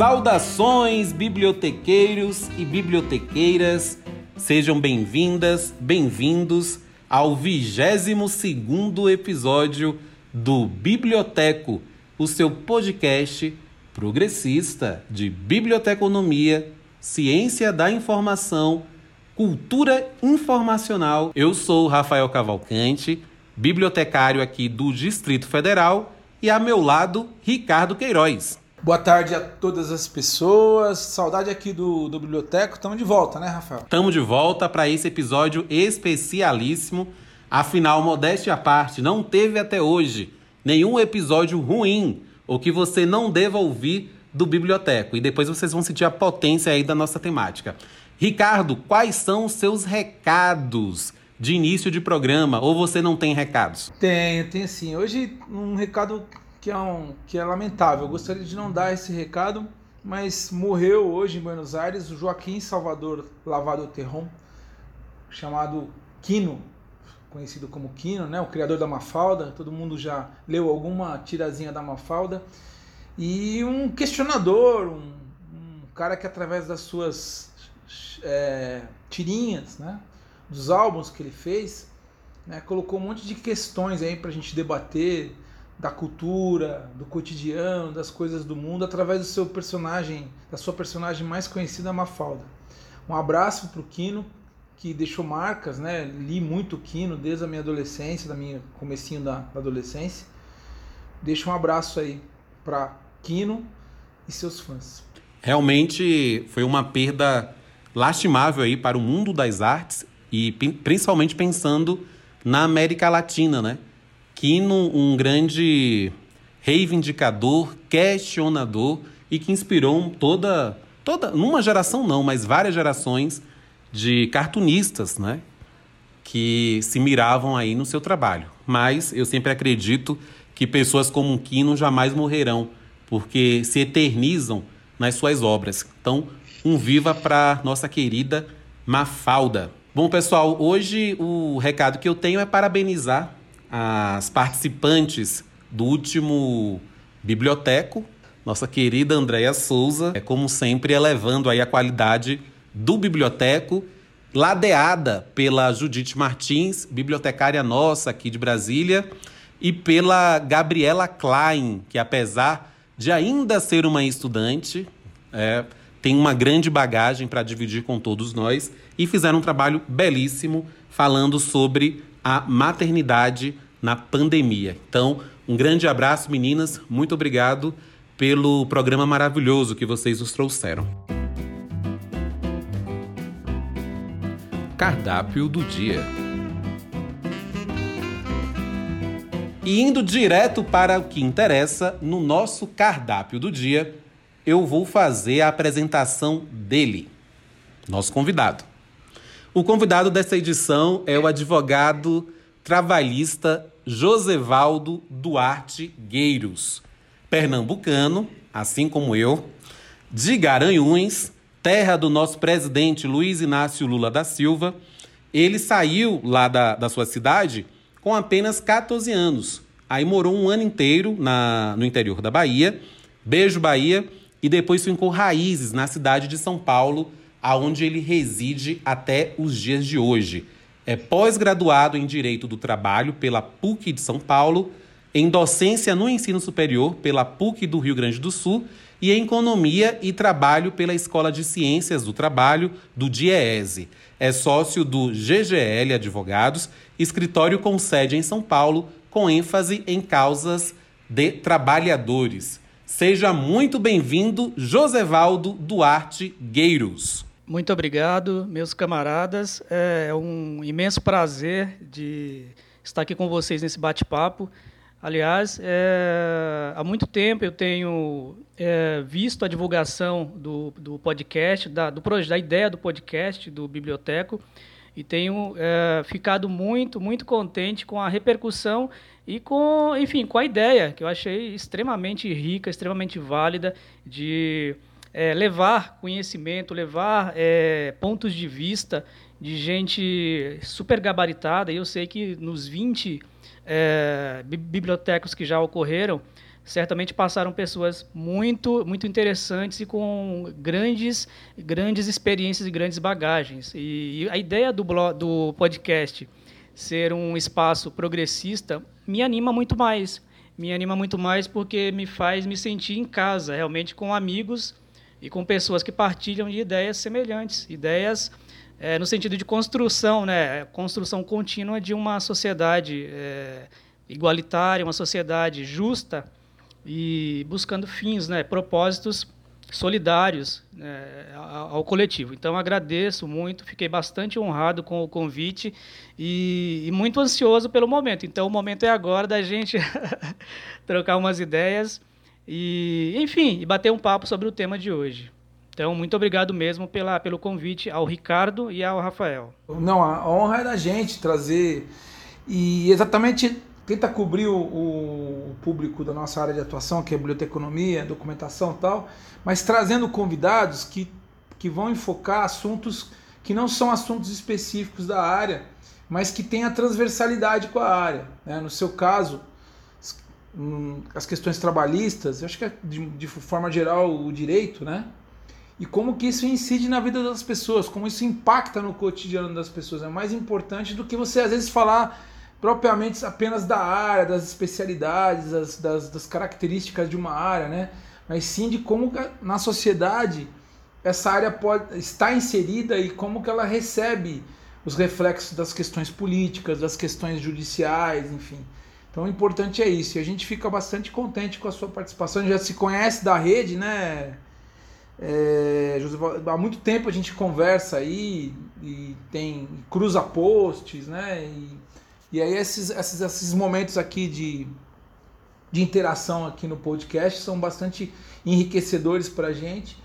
Saudações, bibliotequeiros e bibliotequeiras, sejam bem-vindas, bem-vindos ao 22 episódio do Biblioteco, o seu podcast progressista de biblioteconomia, ciência da informação, cultura informacional. Eu sou Rafael Cavalcante, bibliotecário aqui do Distrito Federal, e a meu lado, Ricardo Queiroz. Boa tarde a todas as pessoas. Saudade aqui do, do Biblioteco. Estamos de volta, né, Rafael? Estamos de volta para esse episódio especialíssimo. Afinal, modéstia à parte, não teve até hoje nenhum episódio ruim ou que você não deva ouvir do Biblioteco. E depois vocês vão sentir a potência aí da nossa temática. Ricardo, quais são os seus recados de início de programa? Ou você não tem recados? Tenho, tenho sim. Hoje um recado que é, um, que é lamentável. Eu gostaria de não dar esse recado, mas morreu hoje em Buenos Aires o Joaquim Salvador Lavado Terron, chamado Quino, conhecido como Quino, né? o criador da Mafalda. Todo mundo já leu alguma tirazinha da Mafalda. E um questionador, um, um cara que através das suas é, tirinhas, né? dos álbuns que ele fez, né? colocou um monte de questões aí para a gente debater da cultura, do cotidiano, das coisas do mundo através do seu personagem, da sua personagem mais conhecida, Mafalda. Um abraço para o Quino, que deixou marcas, né? Li muito Quino desde a minha adolescência, da minha comecinho da, da adolescência. Deixa um abraço aí para Quino e seus fãs. Realmente foi uma perda lastimável aí para o mundo das artes e principalmente pensando na América Latina, né? Quino, um grande reivindicador, questionador e que inspirou toda, toda, numa geração não, mas várias gerações de cartunistas, né? Que se miravam aí no seu trabalho. Mas eu sempre acredito que pessoas como Quino jamais morrerão, porque se eternizam nas suas obras. Então, um viva para nossa querida Mafalda. Bom, pessoal, hoje o recado que eu tenho é parabenizar as participantes do último biblioteco, nossa querida Andréia Souza, é como sempre elevando aí a qualidade do biblioteco, ladeada pela Judite Martins, bibliotecária nossa aqui de Brasília, e pela Gabriela Klein, que apesar de ainda ser uma estudante, é, tem uma grande bagagem para dividir com todos nós e fizeram um trabalho belíssimo falando sobre a maternidade na pandemia. Então, um grande abraço, meninas. Muito obrigado pelo programa maravilhoso que vocês nos trouxeram. Cardápio do dia. E indo direto para o que interessa, no nosso cardápio do dia, eu vou fazer a apresentação dele, nosso convidado. O convidado dessa edição é o advogado trabalhista Josevaldo Duarte Gueiros, pernambucano, assim como eu, de Garanhuns, terra do nosso presidente Luiz Inácio Lula da Silva. Ele saiu lá da, da sua cidade com apenas 14 anos. Aí morou um ano inteiro na, no interior da Bahia, Beijo Bahia, e depois fincou raízes na cidade de São Paulo, aonde ele reside até os dias de hoje. É pós-graduado em Direito do Trabalho pela PUC de São Paulo, em docência no ensino superior pela PUC do Rio Grande do Sul e em Economia e Trabalho pela Escola de Ciências do Trabalho do DIEESE. É sócio do GGL Advogados, escritório com sede em São Paulo, com ênfase em causas de trabalhadores. Seja muito bem-vindo, Josevaldo Duarte Gueiros. Muito obrigado, meus camaradas. É um imenso prazer de estar aqui com vocês nesse bate-papo. Aliás, é, há muito tempo eu tenho é, visto a divulgação do, do podcast, da, do, da ideia do podcast do Biblioteco, e tenho é, ficado muito, muito contente com a repercussão e com, enfim, com a ideia, que eu achei extremamente rica, extremamente válida, de é, levar conhecimento, levar é, pontos de vista de gente super gabaritada. E eu sei que nos 20 é, bibliotecos que já ocorreram, certamente passaram pessoas muito muito interessantes e com grandes grandes experiências e grandes bagagens. E, e a ideia do, blog, do podcast ser um espaço progressista me anima muito mais. Me anima muito mais porque me faz me sentir em casa, realmente com amigos e com pessoas que partilham de ideias semelhantes, ideias é, no sentido de construção, né, construção contínua de uma sociedade é, igualitária, uma sociedade justa e buscando fins, né, propósitos solidários né, ao, coletivo. Então agradeço muito, fiquei bastante honrado com o convite e, e muito ansioso pelo momento. Então o momento é agora da gente trocar umas ideias e, enfim, e bater um papo sobre o tema de hoje. Então, muito obrigado mesmo pela, pelo convite ao Ricardo e ao Rafael. Não, a honra é da gente trazer e exatamente tenta cobrir o, o, público da nossa área de atuação, que é biblioteconomia, documentação tal, mas trazendo convidados que, que vão enfocar assuntos que não são assuntos específicos da área, mas que têm a transversalidade com a área. Né? No seu caso, Hum, as questões trabalhistas, eu acho que é de, de, forma geral o direito, né? E como que isso incide na vida das pessoas, como isso impacta no cotidiano das pessoas. É mais importante do que você às vezes falar propriamente apenas da área, das especialidades, das, das, das características de uma área, né? Mas sim de como na sociedade essa área pode estar inserida e como que ela recebe os reflexos das questões políticas, das questões judiciais, enfim. Então o importante é isso. E a gente fica bastante contente com a sua participação. Já se conhece da rede, né? É, José, há muito tempo a gente conversa aí e tem cruza posts, né? E, e aí esses, esses, esses momentos aqui de, de interação aqui no podcast são bastante enriquecedores para a gente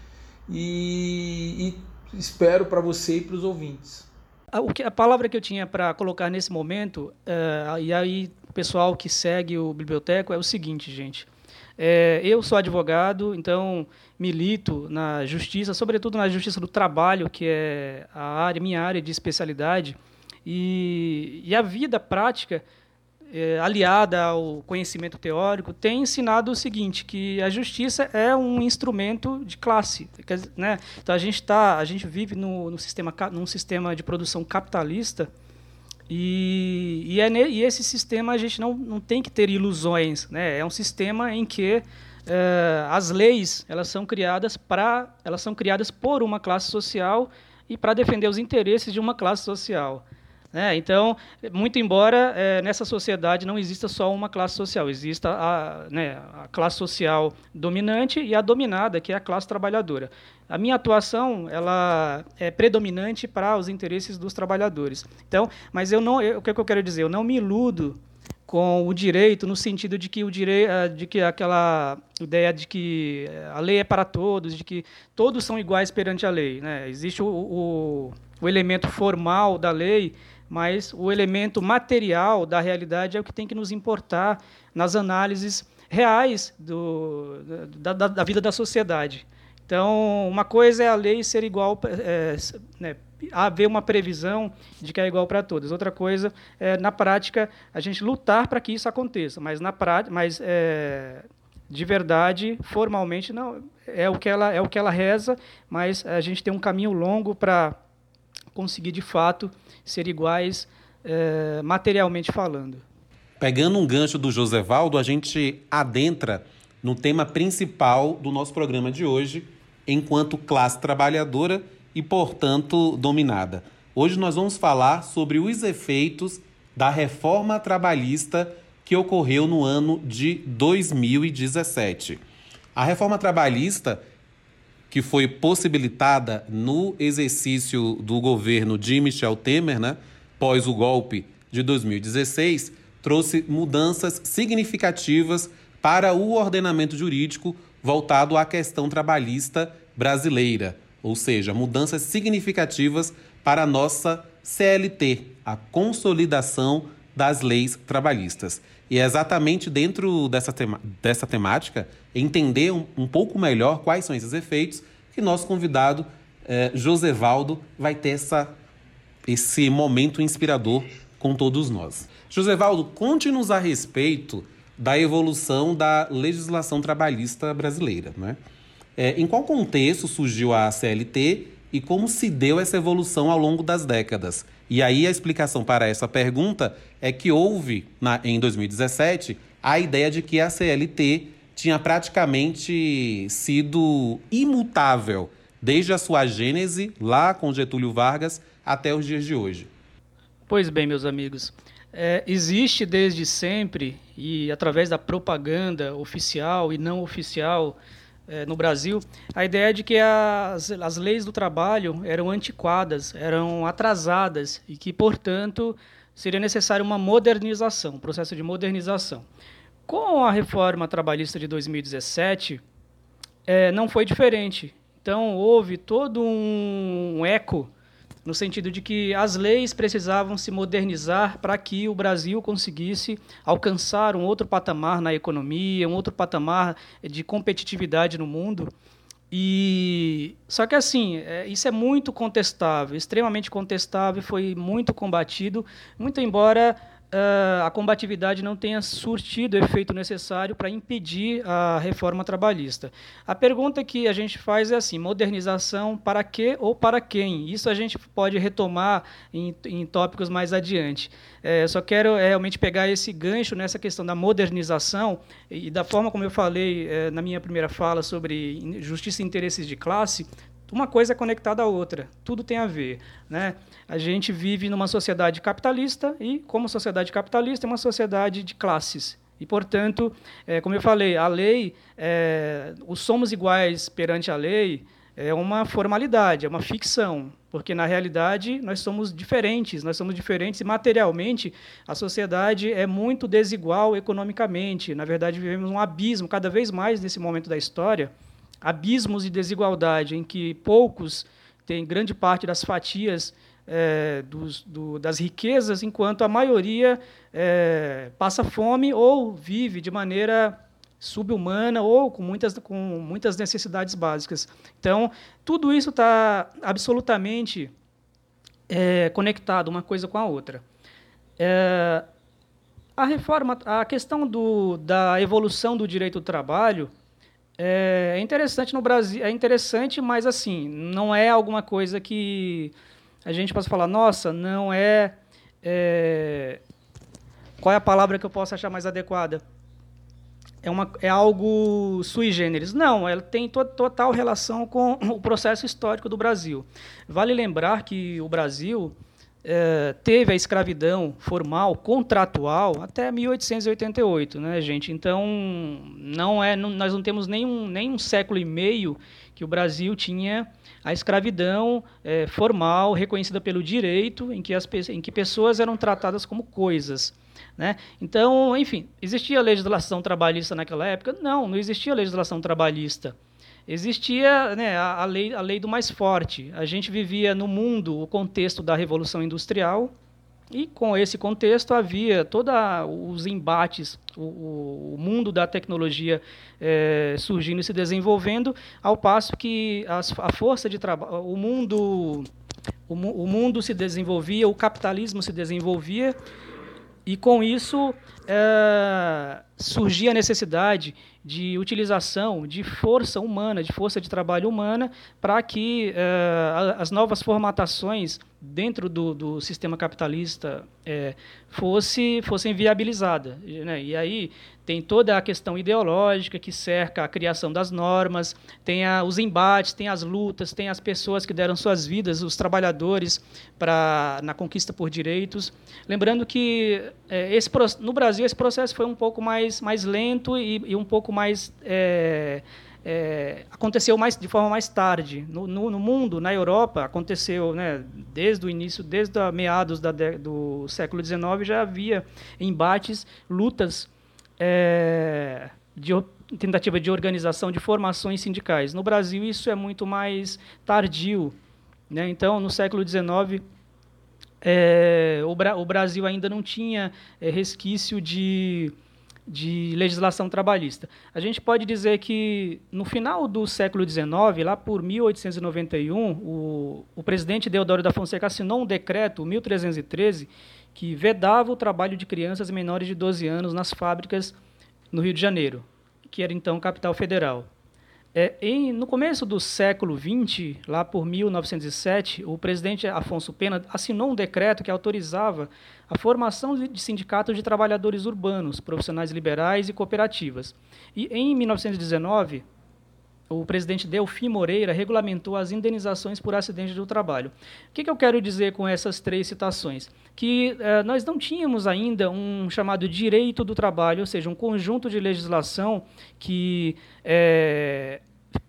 e, e espero para você e para os ouvintes. A, a palavra que eu tinha para colocar nesse momento, uh, e aí pessoal que segue o Biblioteco é o seguinte, gente. É, eu sou advogado, então milito na justiça, sobretudo na justiça do trabalho, que é a área, minha área de especialidade, e, e a vida prática, é, aliada ao conhecimento teórico, tem ensinado o seguinte, que a justiça é um instrumento de classe. Né? Então a gente tá, a gente vive no, no sistema, num sistema de produção capitalista e, e, é ne, e, esse sistema a gente não, não tem que ter ilusões. Né? É um sistema em que é, as leis elas são criadas para elas são criadas por uma classe social e para defender os interesses de uma classe social. Né? Então, muito embora é, nessa sociedade não exista só uma classe social, exista a, né, a classe social dominante e a dominada, que é a classe trabalhadora. A minha atuação ela é predominante para os interesses dos trabalhadores. Então, mas eu não, eu, o que, é que eu quero dizer? Eu não me iludo com o direito no sentido de que o direito, eh, de que aquela ideia de que eh, a lei é para todos, de que todos são iguais perante a lei. Né? Existe o, o, o elemento formal da lei mas o elemento material da realidade é o que tem que nos importar nas análises reais do, da, da, da vida da sociedade. Então, uma coisa é a lei ser igual, é, né, haver uma previsão de que é igual para todos. Outra coisa é, na prática, a gente lutar para que isso aconteça. Mas, na prática, mas é, de verdade, formalmente, não é o, que ela, é o que ela reza, mas a gente tem um caminho longo para conseguir, de fato, ser iguais é, materialmente falando. Pegando um gancho do Josevaldo, a gente adentra no tema principal do nosso programa de hoje, enquanto classe trabalhadora e, portanto, dominada. Hoje nós vamos falar sobre os efeitos da reforma trabalhista que ocorreu no ano de 2017. A reforma trabalhista que foi possibilitada no exercício do governo de Michel Temer, né, pós o golpe de 2016, trouxe mudanças significativas para o ordenamento jurídico voltado à questão trabalhista brasileira, ou seja, mudanças significativas para a nossa CLT, a consolidação das leis trabalhistas. E é exatamente dentro dessa, tema, dessa temática, entender um, um, pouco melhor quais são esses efeitos, que nosso convidado, eh, Josevaldo, vai ter essa, esse momento inspirador com todos nós. Josevaldo, conte-nos a respeito da evolução da legislação trabalhista brasileira. Né? É, em qual contexto surgiu a CLT e como se deu essa evolução ao longo das décadas? E aí a explicação para essa pergunta é que houve, na, em 2017, a ideia de que a CLT tinha praticamente sido imutável desde a sua gênese, lá com Getúlio Vargas, até os dias de hoje. Pois bem, meus amigos, é, existe desde sempre, e através da propaganda oficial e não oficial é, no Brasil, a ideia de que as, as leis do trabalho eram antiquadas, eram atrasadas e que, portanto, seria necessário uma modernização, um processo de modernização. Com a reforma trabalhista de 2017, é, não foi diferente. Então, houve todo um eco no sentido de que as leis precisavam se modernizar para que o Brasil conseguisse alcançar um outro patamar na economia, um outro patamar de competitividade no mundo. E só que assim, é, isso é muito contestável, extremamente contestável, foi muito combatido, muito embora a combatividade não tenha surtido o efeito necessário para impedir a reforma trabalhista. A pergunta que a gente faz é assim: modernização para quê ou para quem? Isso a gente pode retomar em, em tópicos mais adiante. É, só quero é, realmente pegar esse gancho nessa questão da modernização e da forma como eu falei é, na minha primeira fala sobre justiça e interesses de classe, uma coisa é conectada à outra, tudo tem a ver. Né? A gente vive numa sociedade capitalista e, como sociedade capitalista, é uma sociedade de classes. E, portanto, é, como eu falei, a lei, é, os somos iguais perante a lei, é uma formalidade, é uma ficção, porque na realidade nós somos diferentes, nós somos diferentes e materialmente a sociedade é muito desigual economicamente. Na verdade, vivemos um abismo cada vez mais nesse momento da história abismos de desigualdade em que poucos têm grande parte das fatias é, dos, do, das riquezas, enquanto a maioria é, passa fome ou vive de maneira subhumana ou com muitas, com muitas necessidades básicas. Então, tudo isso está absolutamente é, conectado uma coisa com a outra. É, a reforma, a questão do, da evolução do direito do trabalho é interessante no Brasil, é interessante, mas assim, não é alguma coisa que a gente possa falar, nossa, não é, é qual é a palavra que eu posso achar mais adequada? É, uma, é algo sui generis. Não, ela tem to total relação com o processo histórico do Brasil. Vale lembrar que o Brasil é, teve a escravidão formal, contratual, até 1888, né, gente? Então, não é, não, nós não temos nenhum, nem um século e meio que o Brasil tinha a escravidão é, formal, reconhecida pelo direito, em que, as, em que pessoas eram tratadas como coisas. Né? Então, enfim, existia legislação trabalhista naquela época? Não, não existia legislação trabalhista existia né, a, a, lei, a lei do mais forte. A gente vivia no mundo o contexto da Revolução Industrial, e com esse contexto havia todos os embates, o, o, mundo da tecnologia é, surgindo e se desenvolvendo, ao passo que as, a força de trabalho, o mundo, o, o, mundo se desenvolvia, o capitalismo se desenvolvia, e com isso é, surgia a necessidade de utilização de força humana, de força de trabalho humana, para que uh, as novas formatações dentro do, do sistema capitalista é, fosse, fossem viabilizadas. Né? E aí tem toda a questão ideológica que cerca a criação das normas, tem a, os embates, tem as lutas, tem as pessoas que deram suas vidas, os trabalhadores, pra, na conquista por direitos. Lembrando que é, esse, no Brasil esse processo foi um pouco mais, mais lento e, e um pouco mais... É, é, aconteceu mais de forma mais tarde. No, no, no, mundo, na Europa, aconteceu né, desde o início, desde a meados da, do século XIX, já havia embates, lutas é, de tentativa de organização de formações sindicais. No Brasil, isso é muito mais tardio. Né? Então, no século XIX, é, o, Bra o, Brasil ainda não tinha é, resquício de de legislação trabalhista. A gente pode dizer que, no final do século XIX, lá por 1891, o, o presidente Deodoro da Fonseca assinou um decreto, 1313, que vedava o trabalho de crianças menores de 12 anos nas fábricas no Rio de Janeiro, que era então capital federal. É, em, no começo do século XX, lá por 1907, o presidente Afonso Pena assinou um decreto que autorizava a formação de sindicatos de trabalhadores urbanos, profissionais liberais e cooperativas. E em 1919, o presidente Delfim Moreira regulamentou as indenizações por acidente do trabalho. O que, que eu quero dizer com essas três citações? Que eh, nós não tínhamos ainda um chamado direito do trabalho, ou seja, um conjunto de legislação que eh,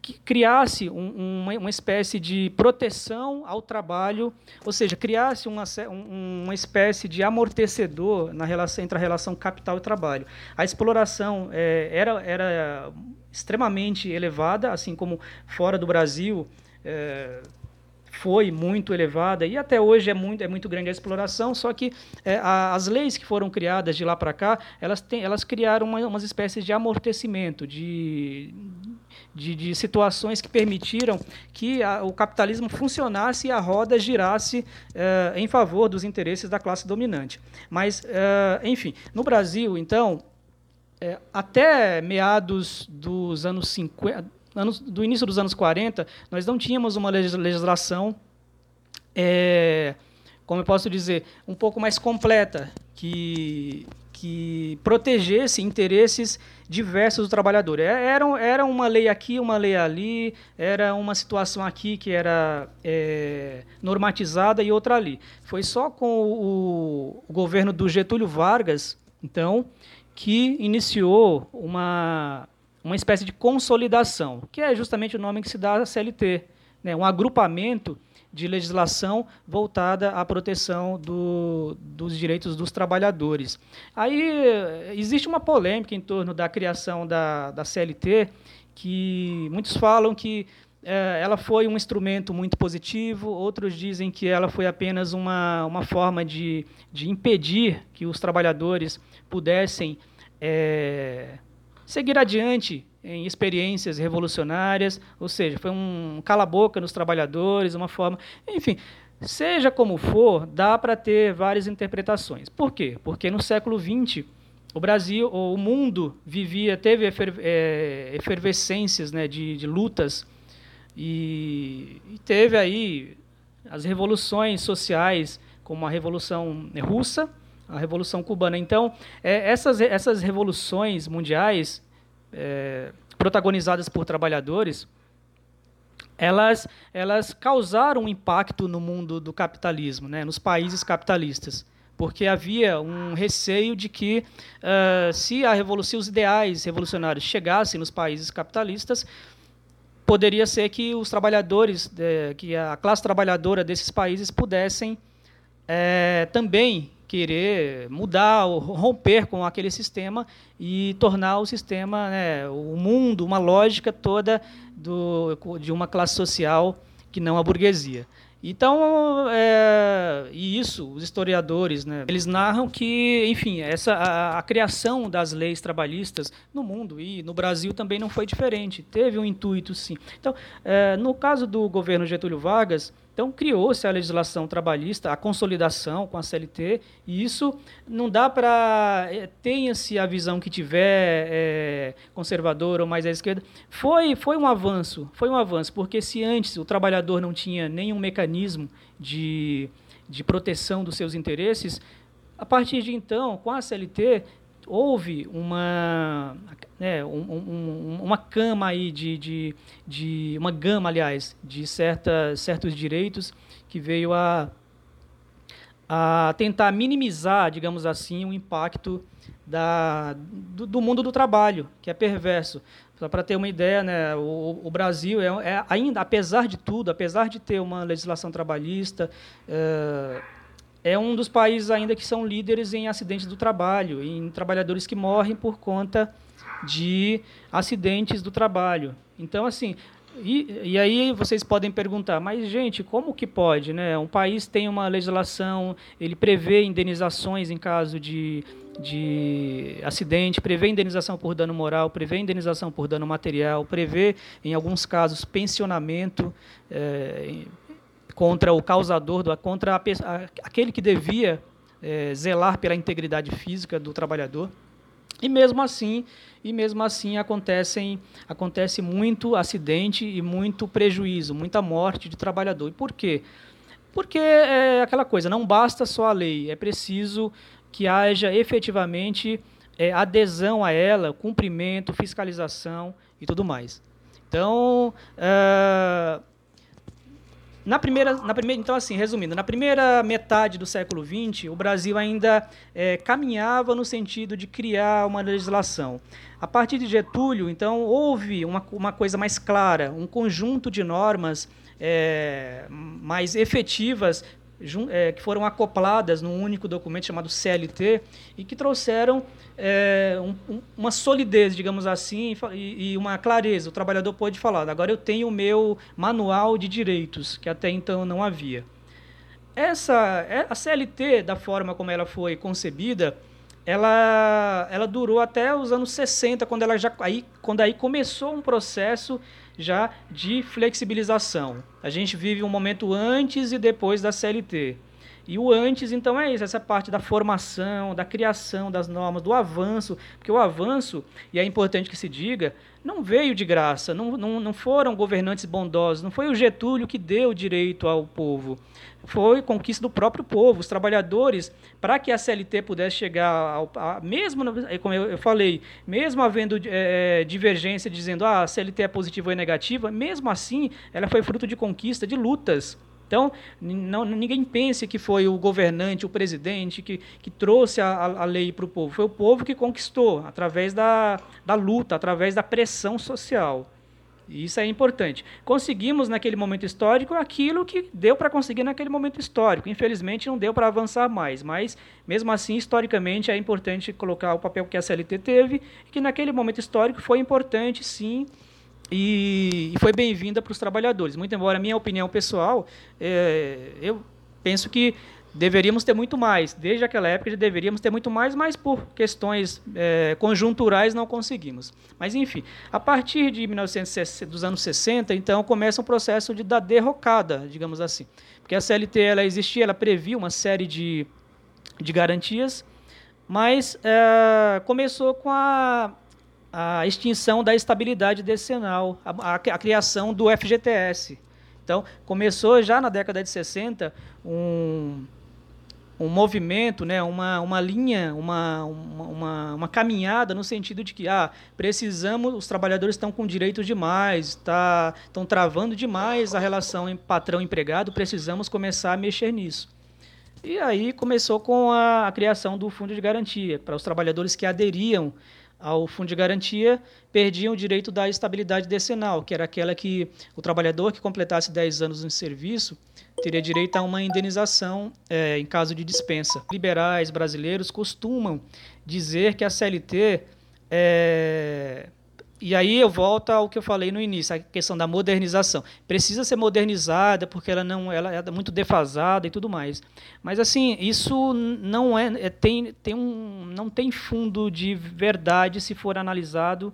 que criasse um, uma, uma, espécie de proteção ao trabalho, ou seja, criasse uma, uma espécie de amortecedor na relação, entre a relação capital e trabalho. A exploração é, era, era extremamente elevada, assim como fora do Brasil. É, foi muito elevada e até hoje é muito, é muito grande a exploração, só que é, a, as leis que foram criadas de lá para cá, elas, têm, elas criaram uma, umas espécies de amortecimento, de, de, de situações que permitiram que a, o capitalismo funcionasse e a roda girasse uh, em favor dos interesses da classe dominante. Mas, uh, enfim, no Brasil, então, é, até meados dos anos 50, anos, do início dos anos 40, nós não tínhamos uma legislação, é, como eu posso dizer, um pouco mais completa, que, que protegesse interesses diversos do trabalhador. É, era, era uma lei aqui, uma lei ali, era uma situação aqui que era é, normatizada e outra ali. Foi só com o, o governo do Getúlio Vargas, então, que iniciou uma, uma espécie de consolidação, que é justamente o nome que se dá à CLT, né, um agrupamento de legislação voltada à proteção do, dos direitos dos trabalhadores. Aí existe uma polêmica em torno da criação da, da CLT, que muitos falam que ela foi um instrumento muito positivo, outros dizem que ela foi apenas uma, uma forma de, de impedir que os trabalhadores pudessem é, seguir adiante em experiências revolucionárias, ou seja, foi um cala-boca nos trabalhadores, uma forma. Enfim, seja como for, dá para ter várias interpretações. Por quê? Porque no século XX, o Brasil, o mundo vivia, teve é, efervescências né, de, de lutas e, e teve aí as revoluções sociais, como a Revolução Russa, a Revolução Cubana. Então, é, essas, essas revoluções mundiais é, protagonizadas por trabalhadores, elas, elas causaram um impacto no mundo do capitalismo, né, nos países capitalistas, porque havia um receio de que uh, se a revolução, os ideais revolucionários chegassem nos países capitalistas, poderia ser que os trabalhadores, é, que a classe trabalhadora desses países pudessem é, também querer mudar, romper com aquele sistema e tornar o sistema, né, o mundo, uma lógica toda do, de uma classe social que não a burguesia. Então, é, e isso, os historiadores, né, eles narram que, enfim, essa, a, a, criação das leis trabalhistas no mundo e no Brasil também não foi diferente. Teve um intuito, sim. Então, é, no caso do governo Getúlio Vargas, então, criou-se a legislação trabalhista, a consolidação com a CLT, e isso não dá para. É, Tenha-se a visão que tiver é, conservadora ou mais à esquerda. Foi, foi um avanço, foi um avanço, porque se antes o trabalhador não tinha nenhum mecanismo de, de proteção dos seus interesses, a partir de então, com a CLT, houve uma, né, um, um, uma cama aí de, de, de, uma gama, aliás, de certa, certos direitos que veio a, a tentar minimizar, digamos assim, o impacto da, do, do mundo do trabalho, que é perverso. Só para ter uma ideia, né, o, o Brasil é, é, ainda, apesar de tudo, apesar de ter uma legislação trabalhista, é, é um dos países ainda que são líderes em acidentes do trabalho, em trabalhadores que morrem por conta de acidentes do trabalho. Então, assim, E, e aí vocês podem perguntar, mas gente, como que pode, né? Um país tem uma legislação, ele prevê indenizações em caso de, de acidente, prevê indenização por dano moral, prevê indenização por dano material, prevê, em alguns casos, pensionamento é, contra o causador, do, contra a, aquele que devia é, zelar pela integridade física do trabalhador. E mesmo assim, e mesmo assim acontecem, acontece muito acidente e muito prejuízo, muita morte de trabalhador. E por quê? Porque é aquela coisa, não basta só a lei, é preciso que haja efetivamente é, adesão a ela, cumprimento, fiscalização e tudo mais. Então, é, na primeira, na primeira, então, assim, resumindo, na primeira metade do século XX, o Brasil ainda é, caminhava no sentido de criar uma legislação. A partir de Getúlio, então, houve uma, uma coisa mais clara, um conjunto de normas é, mais efetivas é, que foram acopladas num único documento chamado CLT e que trouxeram é, um, uma solidez, digamos assim, e, e, uma clareza. O trabalhador pode falar: agora eu tenho o meu manual de direitos, que até então não havia. Essa, é, a CLT, da forma como ela foi concebida, ela, ela durou até os anos 60, quando, ela já, aí, quando aí começou um processo já de flexibilização. A gente vive um momento antes e depois da CLT. E o antes, então, é isso, essa parte da formação, da criação das normas, do avanço, porque o avanço, e é importante que se diga, não veio de graça, não, não, não foram governantes bondosos, não foi o Getúlio que deu direito ao povo, foi conquista do próprio povo, os trabalhadores, para que a CLT pudesse chegar, ao, a, mesmo, como eu, falei, mesmo havendo é, divergência dizendo ah, a CLT é positiva ou é negativa, mesmo assim, ela foi fruto de conquista, de lutas, então, não, ninguém pense que foi o governante, o presidente, que, que trouxe a, a lei para o povo. Foi o povo que conquistou, através da, da luta, através da pressão social. E isso é importante. Conseguimos, naquele momento histórico, aquilo que deu para conseguir naquele momento histórico. Infelizmente, não deu para avançar mais, mas, mesmo assim, historicamente, é importante colocar o papel que a CLT teve, que naquele momento histórico foi importante, sim, e, e foi bem-vinda para os trabalhadores. Muito embora a minha opinião pessoal, é, eu penso que deveríamos ter muito mais. Desde aquela época já deveríamos ter muito mais, mas por questões é, conjunturais não conseguimos. Mas enfim, a partir de 1960, dos anos 60, então começa um processo de da derrocada, digamos assim, porque a CLT ela existia, ela previa uma série de, de garantias, mas é, começou com a a extinção da estabilidade decenal, a, a, a, criação do FGTS. Então, começou já na década de 60 um, um movimento, né, uma, uma linha, uma, uma, uma caminhada no sentido de que ah, precisamos, os trabalhadores estão com direitos demais, tá, estão travando demais a relação patrão-empregado, precisamos começar a mexer nisso. E aí começou com a, a criação do Fundo de Garantia, para os trabalhadores que aderiam ao fundo de garantia perdiam o direito da estabilidade decenal, que era aquela que o trabalhador que completasse 10 anos em serviço teria direito a uma indenização é, em caso de dispensa. Liberais brasileiros costumam dizer que a CLT é, e aí eu volto ao que eu falei no início, a questão da modernização. Precisa ser modernizada porque ela não ela é muito defasada e tudo mais. Mas assim, isso não é, é tem, tem um, não tem fundo de verdade se for analisado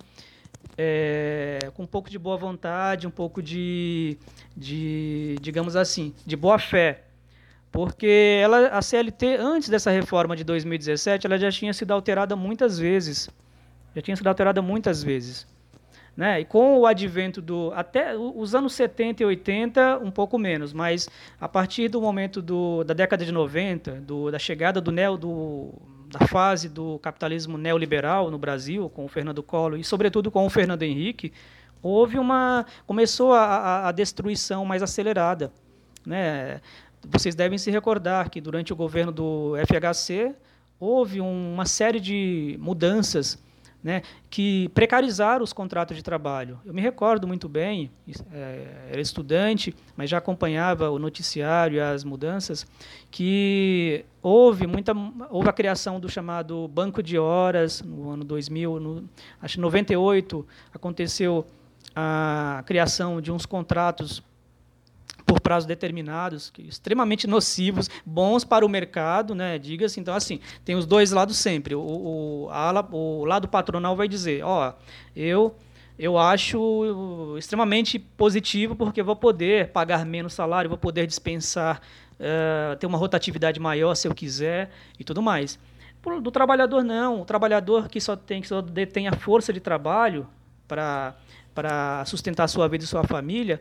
é, com um pouco de boa vontade, um pouco de, de digamos assim, de boa fé. Porque ela, a CLT, antes dessa reforma de 2017, ela já tinha sido alterada muitas vezes. Já tinha sido alterada muitas vezes. Né? E com o advento do. Até os anos 70 e 80, um pouco menos, mas a partir do momento do, da década de 90, do, da chegada do, neo, do, da fase do capitalismo neoliberal no Brasil, com o Fernando Collor e, sobretudo, com o Fernando Henrique, houve uma. começou a, a, destruição mais acelerada. Né? Vocês devem se recordar que durante o governo do FHC houve uma série de mudanças né, que precarizaram os contratos de trabalho. Eu me recordo muito bem, é, era estudante, mas já acompanhava o noticiário e as mudanças, que houve muita houve a criação do chamado banco de horas no ano 2000, no, acho que 98 aconteceu a criação de uns contratos por prazos determinados, extremamente nocivos, bons para o mercado, né? Diga-se. Então, assim, tem os dois lados sempre. O, o, a, o lado patronal vai dizer, ó, eu eu acho extremamente positivo porque vou poder pagar menos salário, vou poder dispensar, uh, ter uma rotatividade maior se eu quiser e tudo mais. Do trabalhador não, o trabalhador que só tem que só detém a força de trabalho para para sustentar sua vida e sua família,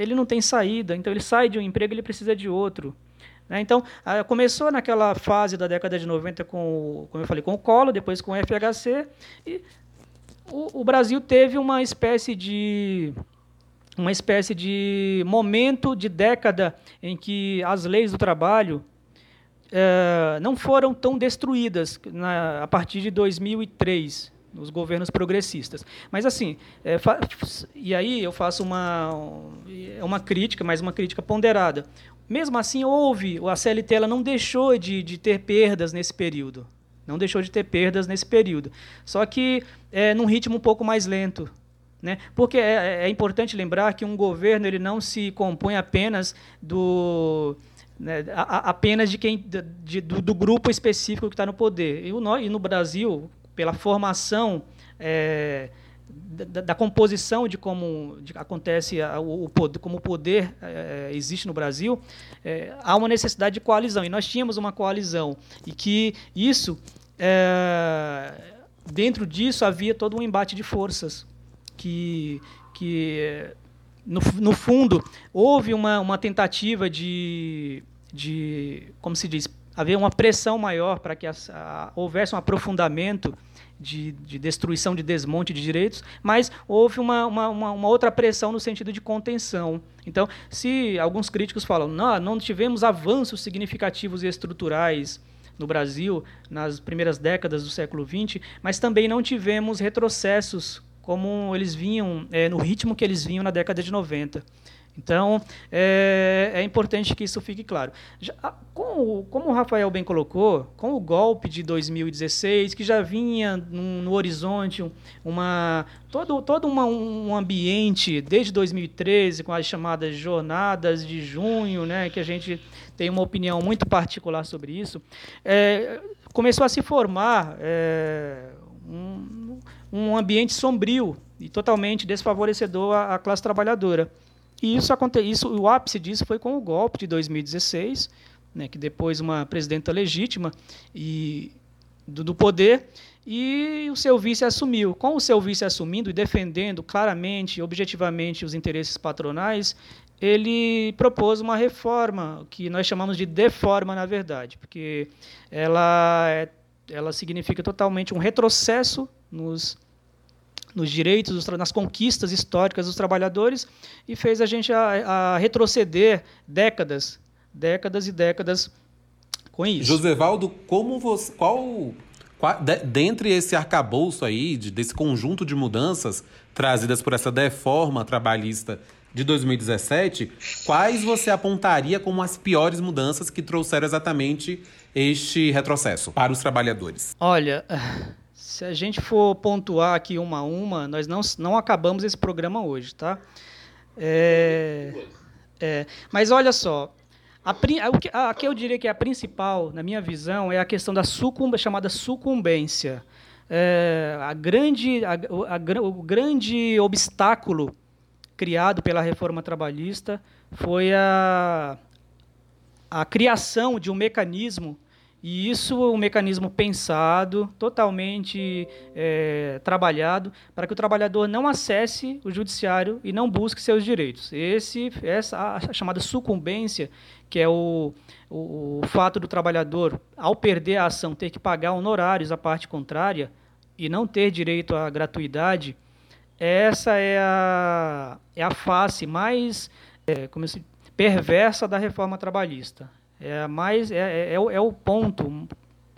ele não tem saída. Então ele sai de um emprego, ele precisa de outro. Né? Então, começou naquela fase da década de 90 com, como eu falei, com o Collor, depois com o FHC, e o, o Brasil teve uma espécie de uma espécie de momento de década em que as leis do trabalho é, não foram tão destruídas na, a partir de 2003 nos governos progressistas. Mas assim, é, e aí eu faço uma uma crítica, mas uma crítica ponderada. Mesmo assim, houve a CLT ela não deixou de, de ter perdas nesse período. Não deixou de ter perdas nesse período. Só que é, num ritmo um pouco mais lento. Né? Porque é, é importante lembrar que um governo ele não se compõe apenas do. Né, apenas de quem de, do, do, grupo específico que está no poder. E, o, e, no Brasil, pela formação é, da, da, composição de como de, acontece a, o, o, como o poder é, existe no Brasil, é, há uma necessidade de coalizão. E nós tínhamos uma coalizão. E que isso é, dentro disso havia todo um embate de forças que, que no, no fundo, houve uma, uma tentativa de, de, como se diz, haver uma pressão maior para que as, a, houvesse um aprofundamento de, de, destruição, de desmonte de direitos, mas houve uma, uma, uma, outra pressão no sentido de contenção. Então, se alguns críticos falam, não, não tivemos avanços significativos e estruturais no Brasil nas primeiras décadas do século XX, mas também não tivemos retrocessos como eles vinham, é, no ritmo que eles vinham na década de 90. Então, é, é, importante que isso fique claro. Já, com o, como o Rafael bem colocou, com o golpe de 2016, que já vinha no, no horizonte uma, todo, todo uma, um ambiente, desde 2013, com as chamadas jornadas de junho, né, que a gente tem uma opinião muito particular sobre isso, é, começou a se formar é, um, um ambiente sombrio e totalmente desfavorecedor à, à classe trabalhadora. E isso, isso, o ápice disso foi com o golpe de 2016, né, que depois uma presidenta legítima e do, do, poder e o seu vice assumiu. Com o seu vice assumindo e defendendo claramente, objetivamente os interesses patronais, ele propôs uma reforma que nós chamamos de deforma, na verdade, porque ela, é, ela significa totalmente um retrocesso nos nos direitos, nas conquistas históricas dos trabalhadores e fez a gente a, a retroceder décadas, décadas e décadas com isso. Josevaldo, como você, qual, qual de, dentre esse arcabouço aí, de, desse conjunto de mudanças trazidas por essa deforma trabalhista de 2017, quais você apontaria como as piores mudanças que trouxeram exatamente este retrocesso para os trabalhadores? Olha, se a gente for pontuar aqui uma a uma, nós não, não acabamos esse programa hoje, tá? É, é, mas olha só, a, a, a, que eu diria que é a principal, na minha visão, é a questão da sucumb, chamada sucumbência. É, a grande, a, a, o grande obstáculo criado pela reforma trabalhista foi a, a criação de um mecanismo e isso é um mecanismo pensado, totalmente é, trabalhado, para que o trabalhador não acesse o judiciário e não busque seus direitos. Esse, essa a chamada sucumbência, que é o, o, o fato do trabalhador, ao perder a ação, ter que pagar honorários à parte contrária e não ter direito à gratuidade, essa é a, é a face mais é, como se, perversa da reforma trabalhista. É, mais, é, é, é, o, é o ponto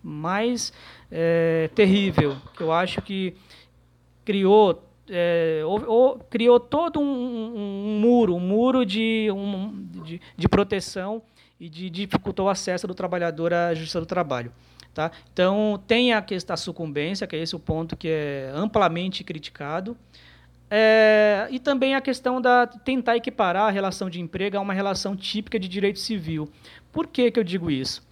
mais é, terrível que eu acho que criou é, ou, ou, criou todo um, um, um, muro, um muro de, um, de, de, proteção e de dificultou o acesso do trabalhador à justiça do trabalho. Tá? Então, tem a questão da sucumbência, que é esse o ponto que é amplamente criticado. É, e também a questão da tentar equiparar a relação de emprego a uma relação típica de direito civil. Por que, que eu digo isso?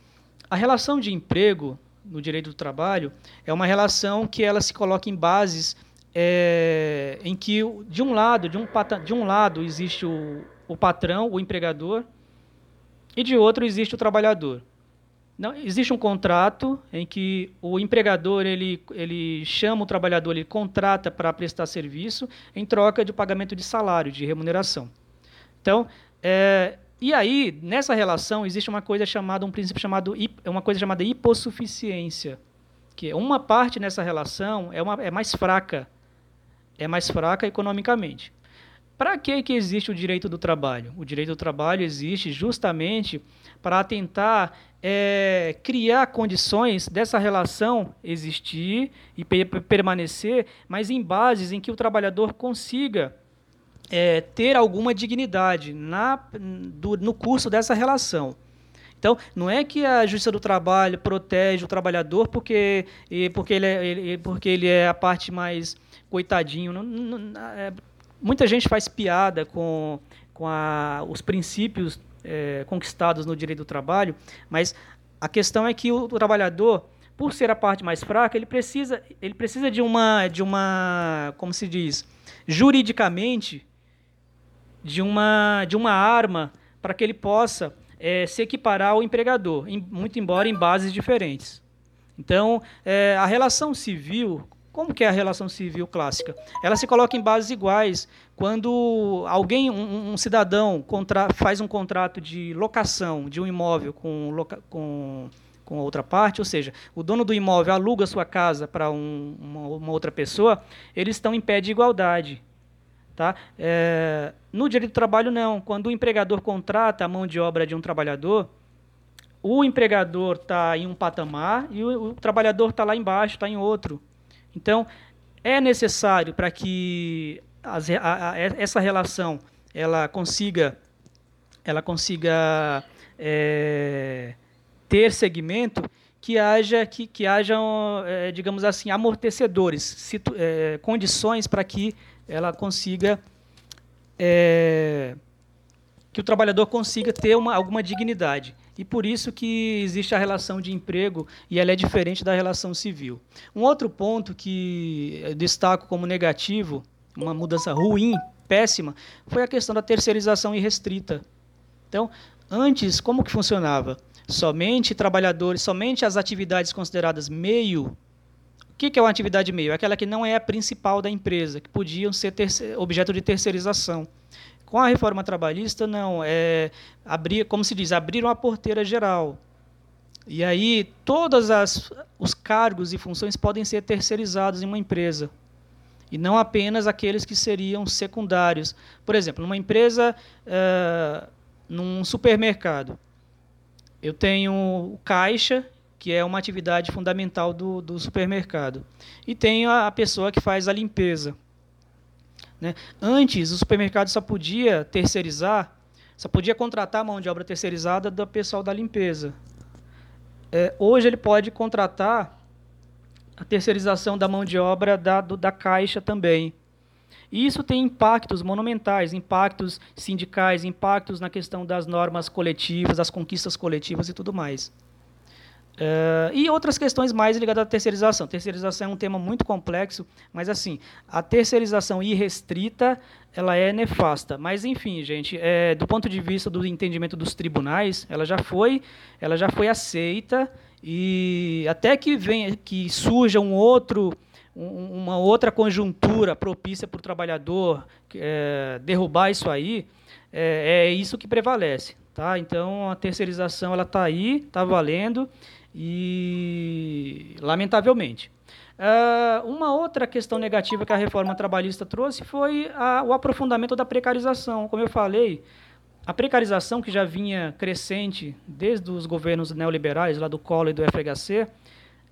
A relação de emprego no direito do trabalho é uma relação que ela se coloca em bases é, em que de um lado de um, de um lado existe o, o patrão, o empregador, e de outro existe o trabalhador. Não, existe um contrato em que o empregador ele, ele chama o trabalhador, ele contrata para prestar serviço em troca de pagamento de salário, de remuneração. Então, é, e aí nessa relação existe uma coisa chamada um princípio chamado uma coisa chamada hipossuficiência, que é uma parte nessa relação é, uma, é mais fraca, é mais fraca economicamente. Para que, que existe o direito do trabalho? O direito do trabalho existe justamente para tentar é, criar condições dessa relação existir e permanecer, mas em bases em que o trabalhador consiga é, ter alguma dignidade na, do, no curso dessa relação. Então, não é que a Justiça do Trabalho protege o trabalhador porque, porque, ele, é, ele, porque ele é a parte mais coitadinho. Não, não, é, muita gente faz piada com, com a, os princípios é, conquistados no direito do trabalho, mas a questão é que o, o, trabalhador, por ser a parte mais fraca, ele precisa, ele precisa de uma, de uma, como se diz, juridicamente, de uma, de uma arma para que ele possa é, se equiparar ao empregador, em, muito embora em bases diferentes. Então, é, a relação civil como que é a relação civil clássica? Ela se coloca em bases iguais quando alguém, um, um cidadão, contra, faz um contrato de locação de um imóvel com, com, com outra parte, ou seja, o dono do imóvel aluga sua casa para um, uma, uma, outra pessoa, eles estão em pé de igualdade. Tá? É, no direito do trabalho, não. Quando o empregador contrata a mão de obra de um trabalhador, o empregador está em um patamar e o, o trabalhador está lá embaixo, está em outro. Então, é necessário para que as, a, a, essa relação ela consiga, ela consiga é, ter segmento que haja, que, que hajam, é, digamos assim, amortecedores, situ, é, condições para que ela consiga é, que o trabalhador consiga ter uma, alguma dignidade. E por isso que existe a relação de emprego e ela é diferente da relação civil. Um outro ponto que destaco como negativo, uma mudança ruim, péssima, foi a questão da terceirização irrestrita. Então, antes, como que funcionava? Somente trabalhadores, somente as atividades consideradas meio o que é uma atividade meio? É aquela que não é a principal da empresa, que podiam ser objeto de terceirização. Com a reforma trabalhista, não. É abrir, como se diz, abrir uma porteira geral. E aí todos os cargos e funções podem ser terceirizados em uma empresa. E não apenas aqueles que seriam secundários. Por exemplo, numa empresa, uh, num supermercado, eu tenho o caixa, que é uma atividade fundamental do, do supermercado. E tenho a, a pessoa que faz a limpeza. Né? Antes, o supermercado só podia terceirizar, só podia contratar mão de obra terceirizada do pessoal da limpeza. É, hoje ele pode contratar a terceirização da mão de obra da, do, da caixa também. E isso tem impactos monumentais, impactos sindicais, impactos na questão das normas coletivas, das conquistas coletivas e tudo mais. Uh, e outras questões mais ligadas à terceirização. Terceirização é um tema muito complexo, mas assim, a terceirização irrestrita ela é nefasta. Mas enfim, gente, é, do ponto de vista do entendimento dos tribunais, ela já foi, ela já foi aceita e até que venha, que surja um outro uma outra conjuntura propícia para o trabalhador é, derrubar isso aí, é, é, isso que prevalece. Tá? Então, a terceirização está aí, está valendo, e, lamentavelmente. Uh, uma outra questão negativa que a reforma trabalhista trouxe foi a, o aprofundamento da precarização. Como eu falei, a precarização que já vinha crescente desde os governos neoliberais, lá do Collor e do FHC,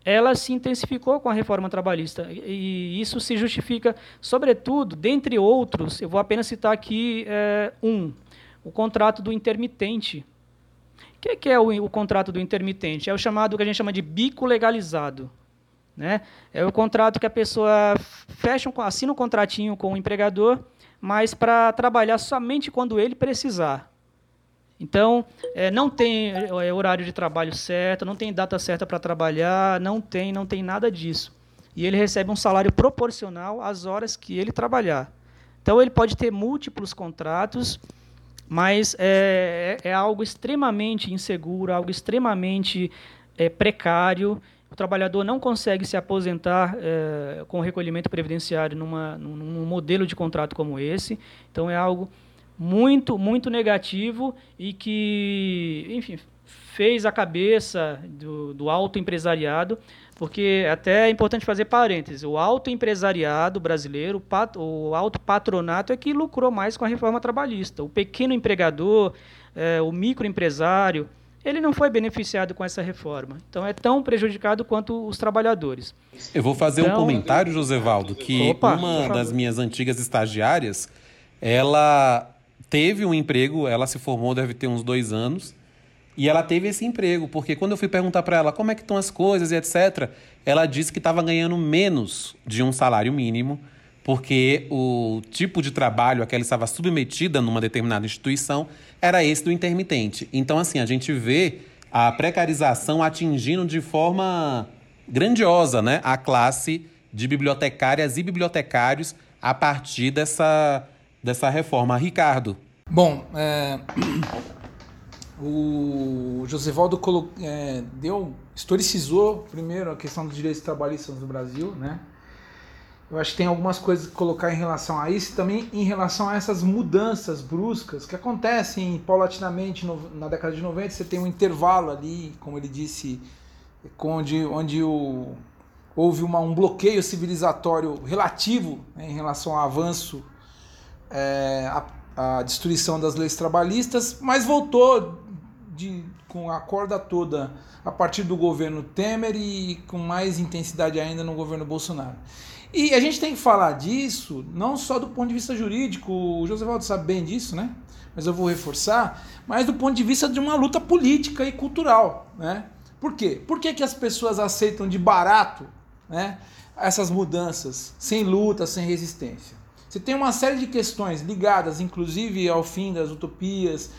ela se intensificou com a reforma trabalhista. E isso se justifica, sobretudo, dentre outros, eu vou apenas citar aqui é, um, o contrato do intermitente, o que, que é o, o, contrato do intermitente? É o chamado que a gente chama de bico legalizado. Né? É o contrato que a pessoa fecha, assina um contratinho com o empregador, mas para trabalhar somente quando ele precisar. Então, é, não tem é, horário de trabalho certo, não tem data certa para trabalhar, não tem, não tem nada disso. E ele recebe um salário proporcional às horas que ele trabalhar. Então, ele pode ter múltiplos contratos, mas é, é, é algo extremamente inseguro, algo extremamente é, precário. O trabalhador não consegue se aposentar é, com recolhimento previdenciário numa, num, num modelo de contrato como esse. Então, é algo muito, muito negativo e que, enfim, fez a cabeça do, do alto empresariado, porque até é importante fazer parênteses, o alto empresariado brasileiro, o alto patronato é que lucrou mais com a reforma trabalhista. O pequeno empregador, é, o microempresário, ele não foi beneficiado com essa reforma. Então é tão prejudicado quanto os trabalhadores. Eu vou fazer então, um comentário, Josevaldo, que opa, uma das minhas antigas estagiárias, ela teve um emprego, ela se formou, deve ter uns dois anos, e ela teve esse emprego, porque quando eu fui perguntar para ela como é que estão as coisas e etc., ela disse que estava ganhando menos de um salário mínimo, porque o tipo de trabalho a que ela estava submetida numa determinada instituição era esse do intermitente. Então, assim, a gente vê a precarização atingindo de forma grandiosa né, a classe de bibliotecárias e bibliotecários a partir dessa dessa reforma. Ricardo. Bom, é, o Josevaldo colo, é, deu, historicizou primeiro a questão dos direitos trabalhistas no Brasil, né? Eu acho que tem algumas coisas que colocar em relação a isso e também em relação a essas mudanças bruscas que acontecem paulatinamente no, na década de 90. Você tem um intervalo ali, como ele disse, onde, onde o, houve uma, um bloqueio civilizatório relativo né, em relação ao avanço é, a, a, destruição das leis trabalhistas, mas voltou de, com a corda toda a partir do governo Temer e com mais intensidade ainda no governo Bolsonaro. E a gente tem que falar disso não só do ponto de vista jurídico, o José Valdo sabe bem disso, né? Mas eu vou reforçar, mas do ponto de vista de uma luta política e cultural, né? Por quê? Por que, que as pessoas aceitam de barato né, essas mudanças, sem luta, sem resistência? Você tem uma série de questões ligadas, inclusive, ao fim das utopias,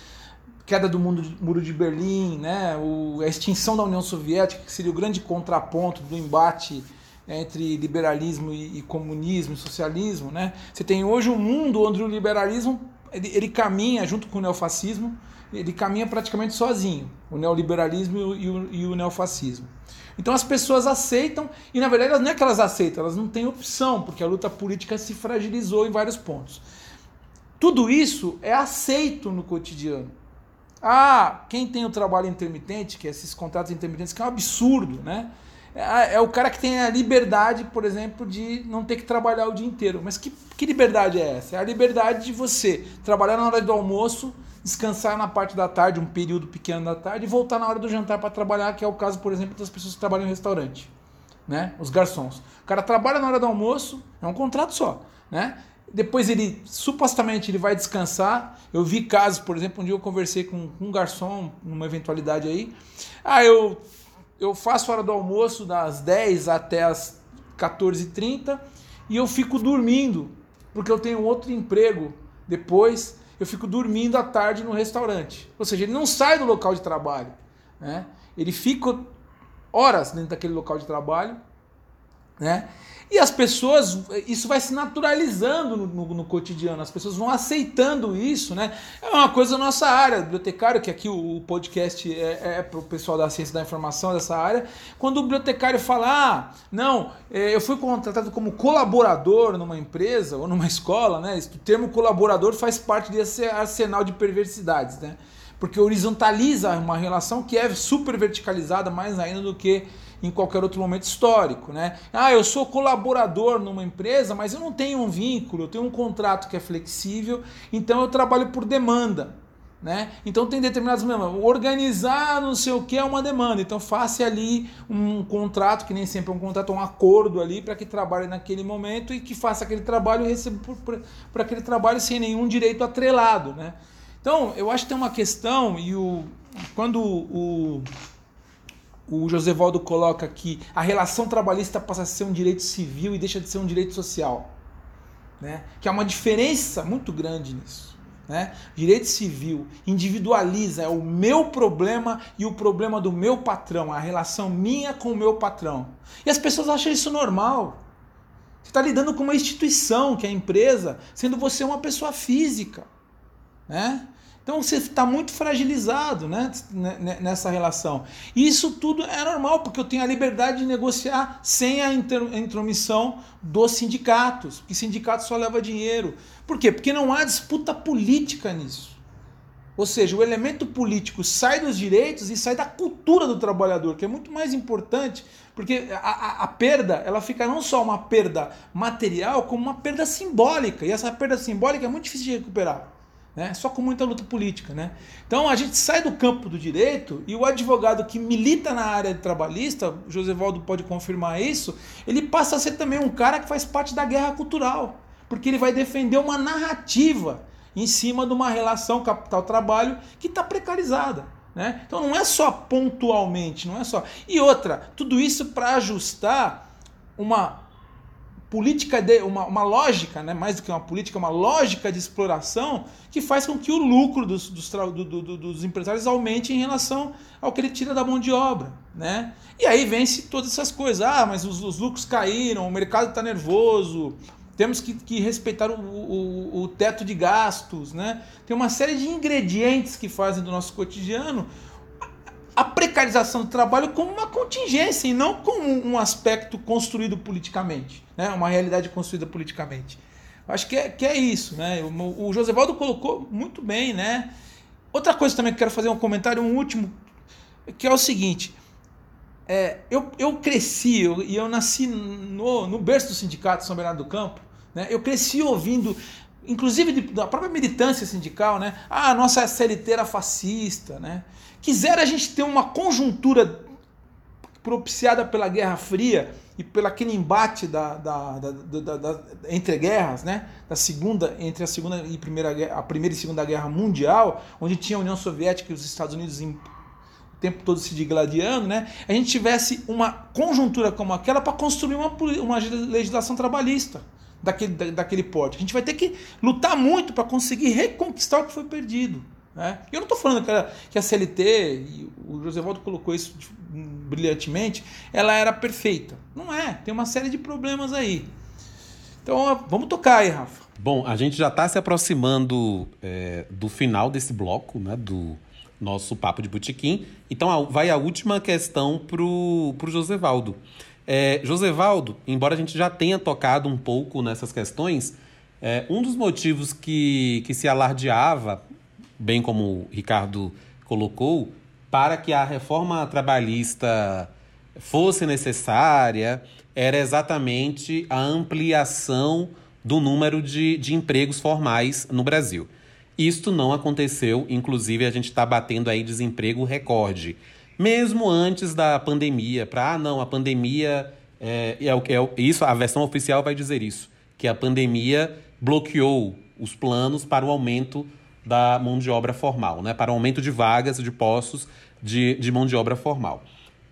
queda do mundo, muro de Berlim, né, o, a extinção da União Soviética, que seria o grande contraponto do embate entre liberalismo e, e comunismo e socialismo. Né? Você tem hoje um mundo onde o liberalismo ele, ele caminha junto com o neofascismo, ele caminha praticamente sozinho, o neoliberalismo e o, e o neofascismo. Então as pessoas aceitam, e na verdade não é que elas aceitam, elas não têm opção, porque a luta política se fragilizou em vários pontos. Tudo isso é aceito no cotidiano. Ah, quem tem o trabalho intermitente, que é esses contratos intermitentes, que é um absurdo, né? É, é o cara que tem a liberdade, por exemplo, de não ter que trabalhar o dia inteiro. Mas que, que liberdade é essa? É a liberdade de você trabalhar na hora do almoço, descansar na parte da tarde, um período pequeno da tarde, e voltar na hora do jantar para trabalhar, que é o caso, por exemplo, das pessoas que trabalham em restaurante, né? Os garçons. O cara trabalha na hora do almoço, é um contrato só, né? Depois ele, supostamente, ele vai descansar. Eu vi casos, por exemplo, um dia eu conversei com um garçom, numa eventualidade aí. Ah, eu, eu faço hora do almoço das 10 até as 14h30 e eu fico dormindo, porque eu tenho outro emprego depois eu fico dormindo à tarde no restaurante. Ou seja, ele não sai do local de trabalho. Né? Ele fica horas dentro daquele local de trabalho. Né? E as pessoas, isso vai se naturalizando no, no, no, cotidiano, as pessoas vão aceitando isso, né? É uma coisa da nossa área, bibliotecário, que aqui o, o podcast é, é para o pessoal da ciência da informação dessa área. Quando o bibliotecário fala, ah, não, é, eu fui contratado como colaborador numa empresa ou numa escola, né? O termo colaborador faz parte desse arsenal de perversidades, né? Porque horizontaliza uma relação que é super verticalizada mais ainda do que em qualquer outro momento histórico, né? Ah, eu sou colaborador numa empresa, mas eu não tenho um vínculo, eu tenho um contrato que é flexível, então eu trabalho por demanda. Né? Então tem determinados organizar não sei o que é uma demanda. Então faça ali um contrato, que nem sempre é um contrato, um acordo ali para que trabalhe naquele momento e que faça aquele trabalho e receba por, por, por, aquele trabalho sem nenhum direito atrelado. Né? Então eu acho que tem uma questão, e o, quando o, o José Valdo coloca que a relação trabalhista passa a ser um direito civil e deixa de ser um direito social. Né? Que há uma diferença muito grande nisso. Né? Direito civil individualiza é o meu problema e o problema do meu patrão, a relação minha com o meu patrão. E as pessoas acham isso normal. Você está lidando com uma instituição, que é a empresa, sendo você uma pessoa física. Né? Então você está muito fragilizado né, nessa relação. E isso tudo é normal, porque eu tenho a liberdade de negociar sem a intromissão dos sindicatos, porque sindicato só leva dinheiro. Por quê? Porque não há disputa política nisso. Ou seja, o elemento político sai dos direitos e sai da cultura do trabalhador, que é muito mais importante, porque a, a, a, perda ela fica não só uma perda material, como uma perda simbólica. E essa perda simbólica é muito difícil de recuperar né? só com muita luta política. Né? Então a gente sai do campo do direito e o advogado que milita na área trabalhista, o José Valdo pode confirmar isso, ele passa a ser também um cara que faz parte da guerra cultural, porque ele vai defender uma narrativa em cima de uma relação capital-trabalho que está precarizada. Né? Então não é só pontualmente, não é só. E outra, tudo isso para ajustar uma política de uma, uma lógica, né? mais do que uma política, uma lógica de exploração que faz com que o lucro dos, dos, do, do, dos empresários aumente em relação ao que ele tira da mão de obra. Né? E aí vence todas essas coisas. Ah, mas os, os lucros caíram, o mercado está nervoso, temos que, que respeitar o, o, o, teto de gastos. Né? Tem uma série de ingredientes que fazem do nosso cotidiano precarização do trabalho como uma contingência e não como um aspecto construído politicamente, né? uma realidade construída politicamente. Acho que é, que é isso. Né? O, o Josevaldo colocou muito bem. Né? Outra coisa também que quero fazer um comentário, um último, que é o seguinte. É, eu, eu cresci eu, e eu nasci no, no berço do sindicato São Bernardo do Campo. Né? Eu cresci ouvindo inclusive da própria militância sindical, né? Ah, a nossa CLT era fascista, né? Quiser a gente ter uma conjuntura propiciada pela Guerra Fria e pelo aquele embate da, da, da, da, entre guerras, né? Da segunda entre a segunda e primeira a primeira e segunda guerra mundial, onde tinha a União Soviética e os Estados Unidos em, o tempo todo se digladiando, né? A gente tivesse uma conjuntura como aquela para construir uma, uma legislação trabalhista daquele, daquele porte. A gente vai ter que lutar muito para conseguir reconquistar o que foi perdido. Né? Eu não estou falando que a, que a CLT, o José Waldo colocou isso brilhantemente, ela era perfeita. Não é, tem uma série de problemas aí. Então vamos tocar aí, Rafa. Bom, a gente já está se aproximando é, do final desse bloco, né, do nosso Papo de Botequim. Então vai a última questão para o Josevaldo. É, Josevaldo, embora a gente já tenha tocado um pouco nessas questões, é, um dos motivos que, que se alardeava bem como o Ricardo colocou, para que a reforma trabalhista fosse necessária, era exatamente a ampliação do número de, de empregos formais no Brasil. Isto não aconteceu, inclusive a gente está batendo aí desemprego recorde. Mesmo antes da pandemia, para ah, não, a pandemia é, é, é, isso, a versão oficial vai dizer isso, que a pandemia bloqueou os planos para o aumento da mão de obra formal, né? para o aumento de vagas, de postos de, de mão de obra formal.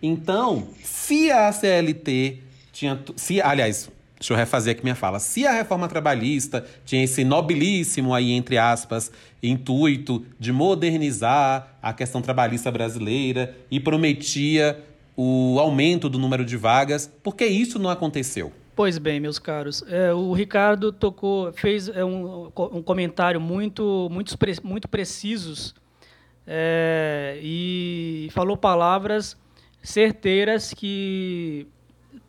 Então, se a CLT tinha. Se, aliás, deixa eu refazer aqui minha fala. Se a reforma trabalhista tinha esse nobilíssimo aí, entre aspas, intuito de modernizar a questão trabalhista brasileira e prometia o aumento do número de vagas, por que isso não aconteceu? Pois bem, meus caros, é, o Ricardo tocou, fez é, um, um comentário muito, muito, muito precisos é, e falou palavras certeiras que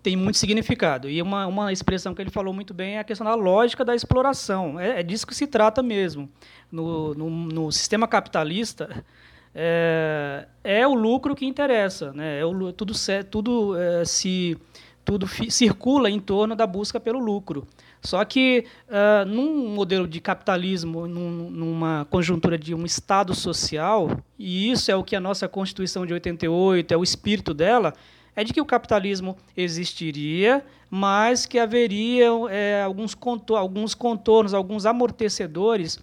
têm muito significado. E uma, uma expressão que ele falou muito bem é a questão da lógica da exploração. É, é disso que se trata mesmo. No, no, no sistema capitalista, é, é, o lucro que interessa. Né? É o, tudo tudo é, se tudo circula em torno da busca pelo lucro. Só que, uh, num modelo de capitalismo, num, numa conjuntura de um Estado social, e isso é o que a nossa Constituição de 88, é o espírito dela, é de que o capitalismo existiria, mas que haveria é, alguns, contor alguns contornos, alguns amortecedores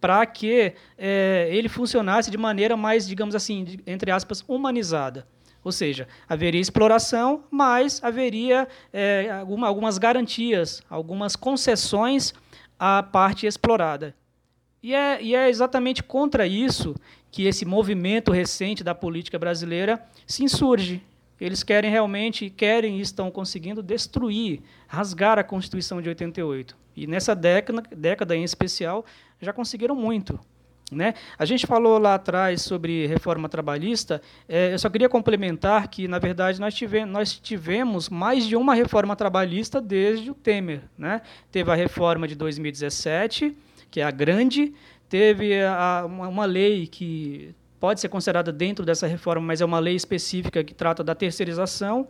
para que é, ele funcionasse de maneira mais, digamos assim, de, entre aspas, humanizada. Ou seja, haveria exploração, mas haveria é, alguma, algumas garantias, algumas concessões à parte explorada. E é, e é exatamente contra isso que esse movimento recente da política brasileira se insurge. Eles querem realmente, querem e estão conseguindo destruir, rasgar a Constituição de 88. E nessa década, década em especial, já conseguiram muito. Né? A gente falou lá atrás sobre reforma trabalhista, é, eu só queria complementar que, na verdade, nós tivemos, nós tivemos mais de uma reforma trabalhista desde o Temer. Né? Teve a reforma de 2017, que é a grande, teve a, uma, uma lei que pode ser considerada dentro dessa reforma, mas é uma lei específica que trata da terceirização.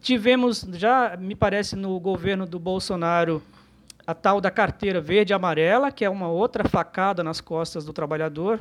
Tivemos, já me parece, no governo do Bolsonaro, a tal da carteira verde e amarela, que é uma outra facada nas costas do trabalhador,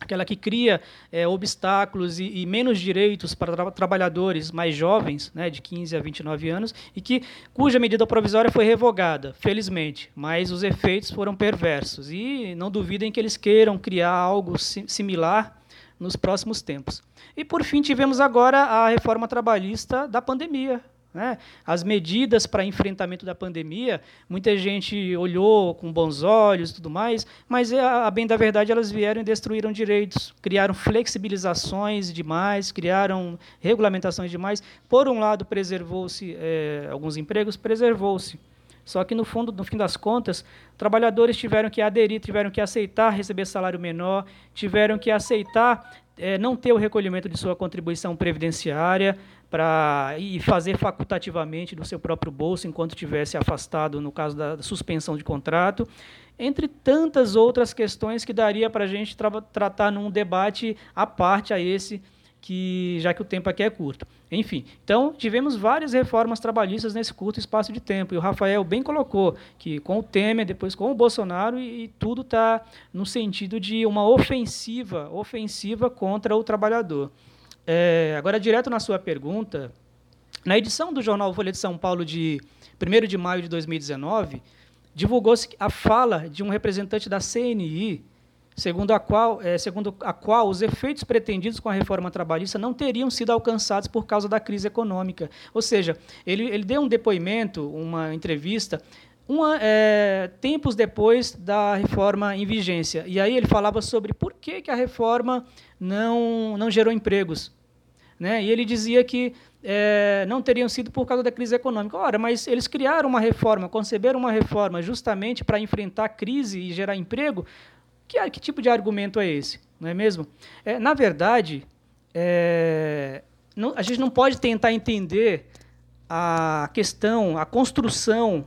aquela que cria é, obstáculos e, e, menos direitos para tra trabalhadores mais jovens, né, de 15 a 29 anos, e que cuja medida provisória foi revogada, felizmente, mas os efeitos foram perversos. E não duvidem que eles queiram criar algo similar nos próximos tempos. E, por fim, tivemos agora a reforma trabalhista da pandemia, né? As medidas para enfrentamento da pandemia, muita gente olhou com bons olhos e tudo mais, mas, é, a bem da verdade, elas vieram e destruíram direitos, criaram flexibilizações demais, criaram regulamentações demais. Por um lado, preservou-se é, alguns empregos, preservou-se. Só que, no fundo, no fim das contas, trabalhadores tiveram que aderir, tiveram que aceitar receber salário menor, tiveram que aceitar é, não ter o recolhimento de sua contribuição previdenciária, para e fazer facultativamente do seu próprio bolso enquanto tivesse afastado no caso da suspensão de contrato, entre tantas outras questões que daria para a gente tra tratar num debate à parte a esse que já que o tempo aqui é curto. Enfim, então tivemos várias reformas trabalhistas nesse curto espaço de tempo. E o Rafael bem colocou que com o Temer, depois com o Bolsonaro, e, e tudo está no sentido de uma ofensiva, ofensiva contra o trabalhador. É, agora, direto na sua pergunta, na edição do jornal Folha de São Paulo de 1 de maio de 2019, divulgou-se a fala de um representante da CNI, segundo a, qual, é, segundo a qual os efeitos pretendidos com a reforma trabalhista não teriam sido alcançados por causa da crise econômica. Ou seja, ele, ele deu um depoimento, uma entrevista, uma, é, tempos depois da reforma em vigência. E aí ele falava sobre por que, que a reforma não, não gerou empregos. Né? E ele dizia que é, não teriam sido por causa da crise econômica. Ora, mas eles criaram uma reforma, conceberam uma reforma justamente para enfrentar a crise e gerar emprego. Que, que tipo de argumento é esse? Não é mesmo? É, na verdade, é, não, a gente não pode tentar entender a questão, a construção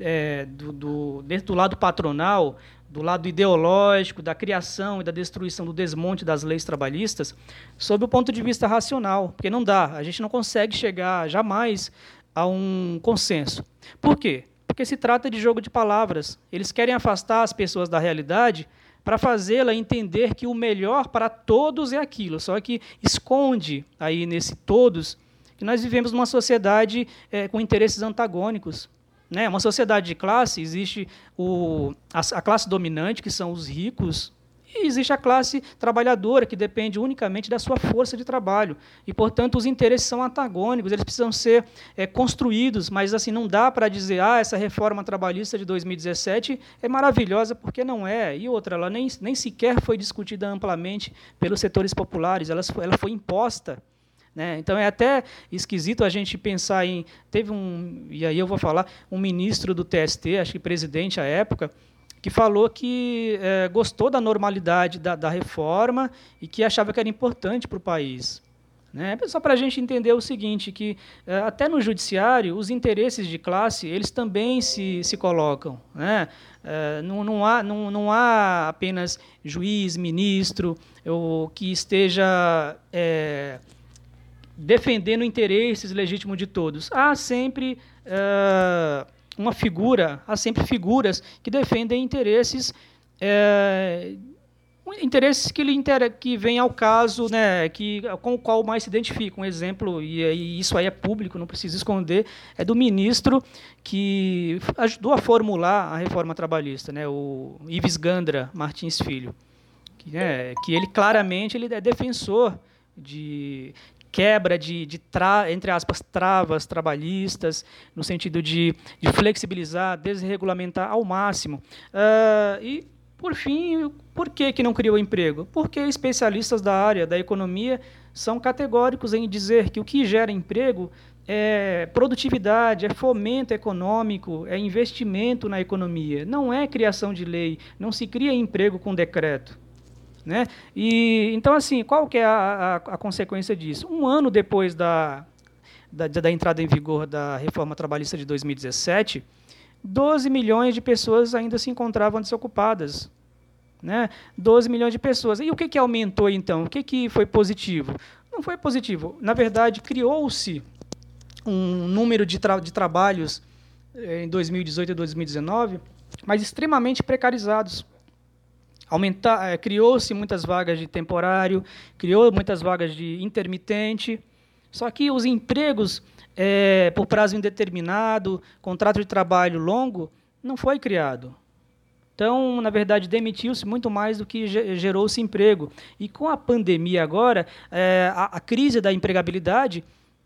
é, do, do, dentro do lado patronal do lado ideológico, da criação e da destruição, do desmonte das leis trabalhistas, sob o ponto de vista racional, porque não dá, a gente não consegue chegar jamais a um consenso. Por quê? Porque se trata de jogo de palavras. Eles querem afastar as pessoas da realidade para fazê-la entender que o melhor para todos é aquilo, só que esconde aí nesse todos que nós vivemos numa sociedade é, com interesses antagônicos. Né? Uma sociedade de classe, existe o, a, a classe dominante, que são os ricos, e existe a classe trabalhadora, que depende unicamente da sua força de trabalho. E, portanto, os interesses são antagônicos, eles precisam ser é, construídos, mas assim não dá para dizer ah, essa reforma trabalhista de 2017 é maravilhosa, porque não é. E outra, ela nem, nem sequer foi discutida amplamente pelos setores populares, ela, ela foi imposta né? Então é até esquisito a gente pensar em. Teve um, e aí eu vou falar, um ministro do TST, acho que presidente à época, que falou que é, gostou da normalidade da, da, reforma e que achava que era importante para o país. Né? Só para a gente entender o seguinte, que é, até no judiciário, os interesses de classe, eles também se, se colocam. Né? É, não, não, há, não, não há apenas juiz, ministro, ou que esteja é, defendendo interesses legítimos de todos. Há sempre uh, uma figura, há sempre figuras que defendem interesses uh, interesses que, lhe que vêm ao caso, né, que, com o qual mais se identifica. Um exemplo, e, e, isso aí é público, não precisa esconder, é do ministro que ajudou a formular a reforma trabalhista, né, o Ives Gandra Martins Filho, que, né, que ele claramente ele é defensor de quebra de, de tra, entre aspas, travas trabalhistas, no sentido de, de flexibilizar, desregulamentar ao máximo. Uh, e, por fim, por que, que não criou emprego? Porque especialistas da área da economia são categóricos em dizer que o que gera emprego é produtividade, é fomento econômico, é investimento na economia, não é criação de lei, não se cria emprego com decreto. Né? E, então, assim, qual que é a, a, a consequência disso? Um ano depois da, da, da, entrada em vigor da reforma trabalhista de 2017, 12 milhões de pessoas ainda se encontravam desocupadas. Né? 12 milhões de pessoas. E o que, que aumentou, então? O que, que foi positivo? Não foi positivo. Na verdade, criou-se um número de, tra de trabalhos eh, em 2018 e 2019, mas extremamente precarizados. Aumentar, é, criou-se muitas vagas de temporário, criou muitas vagas de intermitente. Só que os empregos é, por prazo indeterminado, contrato de trabalho longo, não foi criado. Então, na verdade, demitiu-se muito mais do que gerou-se emprego. E com a pandemia agora, é, a, a, crise da empregabilidade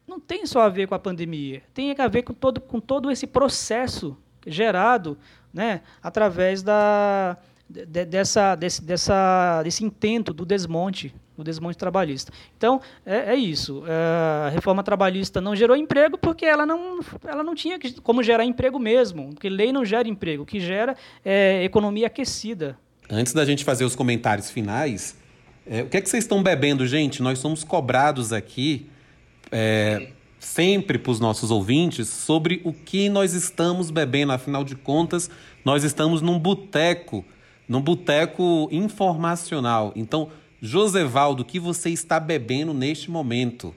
não tem só a ver com a pandemia, tem a ver com todo, com todo esse processo gerado né, através da, de, dessa, desse, dessa, desse intento do desmonte, do desmonte trabalhista. Então, é, é isso. É, a reforma trabalhista não gerou emprego porque ela não, ela não tinha como gerar emprego mesmo, porque lei não gera emprego, o que gera é economia aquecida. Antes da gente fazer os comentários finais, é, o que é que vocês estão bebendo, gente? Nós somos cobrados aqui é, sempre para os nossos ouvintes sobre o que nós estamos bebendo. Afinal de contas, nós estamos num boteco num boteco informacional. Então, Josevaldo, o que você está bebendo neste momento?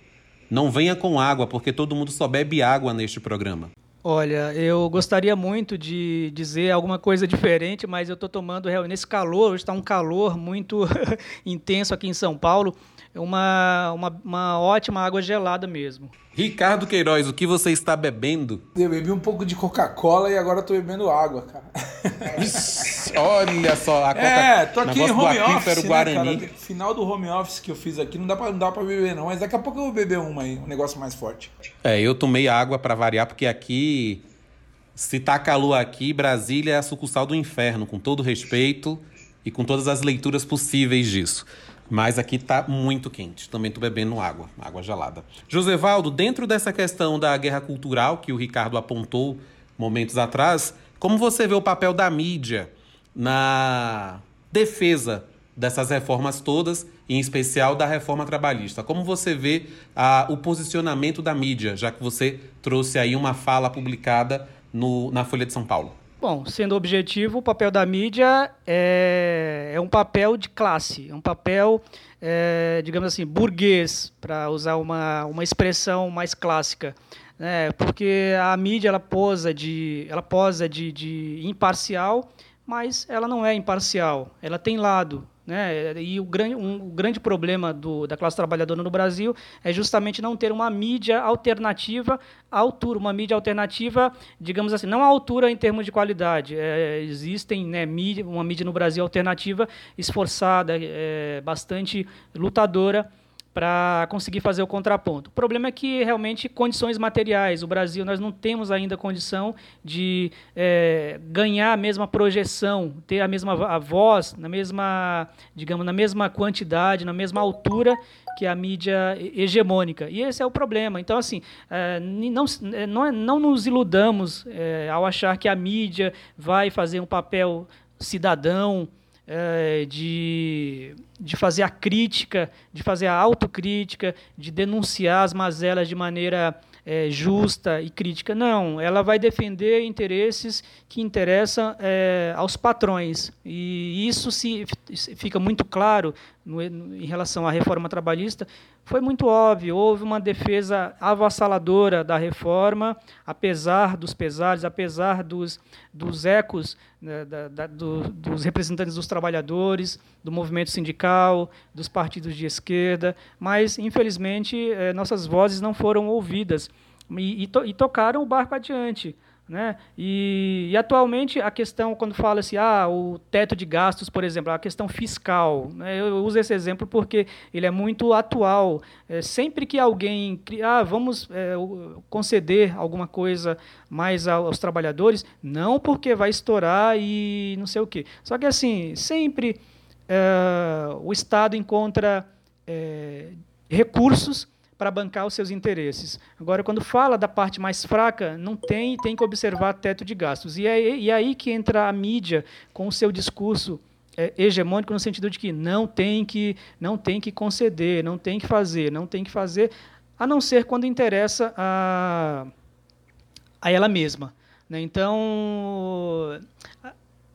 Não venha com água, porque todo mundo só bebe água neste programa. Olha, eu gostaria muito de dizer alguma coisa diferente, mas eu estou tomando nesse calor, hoje está um calor muito intenso aqui em São Paulo uma, uma, uma ótima água gelada mesmo. Ricardo Queiroz, o que você está bebendo? Eu bebi um pouco de Coca-Cola e agora estou bebendo água, cara. Olha só, a Coca É, tô aqui em home office, né, cara? Final do home office que eu fiz aqui, não dá pra, não dá pra beber não, mas daqui a pouco eu vou beber uma aí, um negócio mais forte. É, eu tomei água para variar, porque aqui, se tá calor aqui, Brasília é a sucursal do inferno, com todo respeito e com todas as leituras possíveis disso. Mas aqui está muito quente. Também estou bebendo água, água gelada. Josevaldo, dentro dessa questão da guerra cultural que o Ricardo apontou momentos atrás, como você vê o papel da mídia na defesa dessas reformas todas, em especial da reforma trabalhista? Como você vê a, o posicionamento da mídia, já que você trouxe aí uma fala publicada no, na Folha de São Paulo? Bom, sendo objetivo, o papel da mídia é, é um papel de classe, é um papel, é, digamos assim, burguês, para usar uma, uma expressão mais clássica. Né? Porque a mídia ela posa de, ela posa de, de imparcial, mas ela não é imparcial, ela tem lado. Né? E o grande, um, o grande problema do, da classe trabalhadora no Brasil é justamente não ter uma mídia alternativa à altura, uma mídia alternativa, digamos assim, não à altura em termos de qualidade. É, existem né, mídia, uma mídia no Brasil alternativa, esforçada, é, bastante lutadora, para conseguir fazer o contraponto. O problema é que realmente condições materiais, o Brasil nós não temos ainda condição de é, ganhar a mesma projeção, ter a mesma a voz, na mesma, digamos, na mesma quantidade, na mesma altura que a mídia hegemônica. E esse é o problema. Então, assim, é, não, é, não, é, não nos iludamos ao achar que a mídia vai fazer um papel cidadão, é, de, de fazer a crítica, de fazer a autocrítica, de denunciar as mazelas de maneira é, justa e crítica. Não, ela vai defender interesses que interessam é, aos patrões. E isso se, fica muito claro no, em relação à reforma trabalhista. Foi muito óbvio, houve uma defesa avassaladora da reforma, apesar dos pesares, apesar dos, dos ecos né, da, da, do, dos representantes dos trabalhadores, do movimento sindical, dos partidos de esquerda, mas, infelizmente, eh, nossas vozes não foram ouvidas e, e, to, e tocaram o barco adiante. Né? E, e, atualmente a questão, quando fala-se ah, o teto de gastos, por exemplo, a questão fiscal, né? eu uso esse exemplo porque ele é muito atual. É, sempre que alguém ah, vamos é, conceder alguma coisa mais aos trabalhadores, não porque vai estourar e não sei o quê. Só que assim, sempre é, o Estado encontra é, recursos para bancar os seus interesses. Agora, quando fala da parte mais fraca, não tem, tem que observar teto de gastos. E é, e é aí que entra a mídia com o seu discurso é, hegemônico no sentido de que não tem que não tem que conceder, não tem que fazer, não tem que fazer, a não ser quando interessa a, a ela mesma. Né? Então,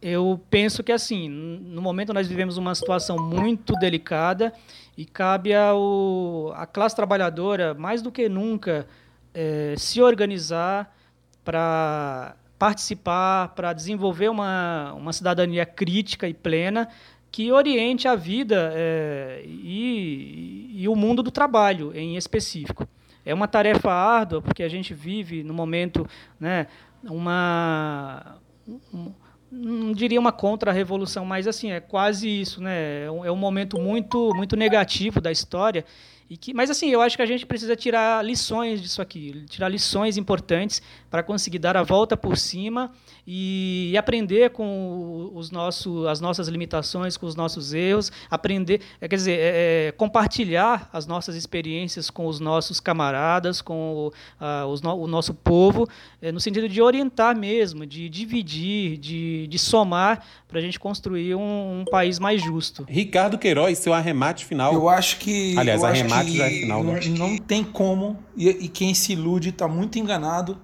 eu penso que assim, no momento nós vivemos uma situação muito delicada e cabe ao, à classe trabalhadora, mais do que nunca, é, se organizar para participar, para desenvolver uma, uma cidadania crítica e plena que oriente a vida é, e, e o mundo do trabalho em específico. É uma tarefa árdua, porque a gente vive, no momento, né, uma, um, não diria uma contra-revolução, mas assim, é quase isso, né? É um, é um momento muito, muito negativo da história e que, mas assim, eu acho que a gente precisa tirar lições disso aqui, tirar lições importantes para conseguir dar a volta por cima e, e aprender com os nossos, as nossas limitações, com os nossos erros, aprender, é, quer dizer, é, é, compartilhar as nossas experiências com os nossos camaradas, com o, os, o nosso povo, é, no sentido de orientar mesmo, de dividir, de, de somar para a gente construir um, um, país mais justo. Ricardo Queiroz, seu arremate final. Eu acho que. Aliás, arremate já é final. Não, não tem como, e, e, quem se ilude está muito enganado,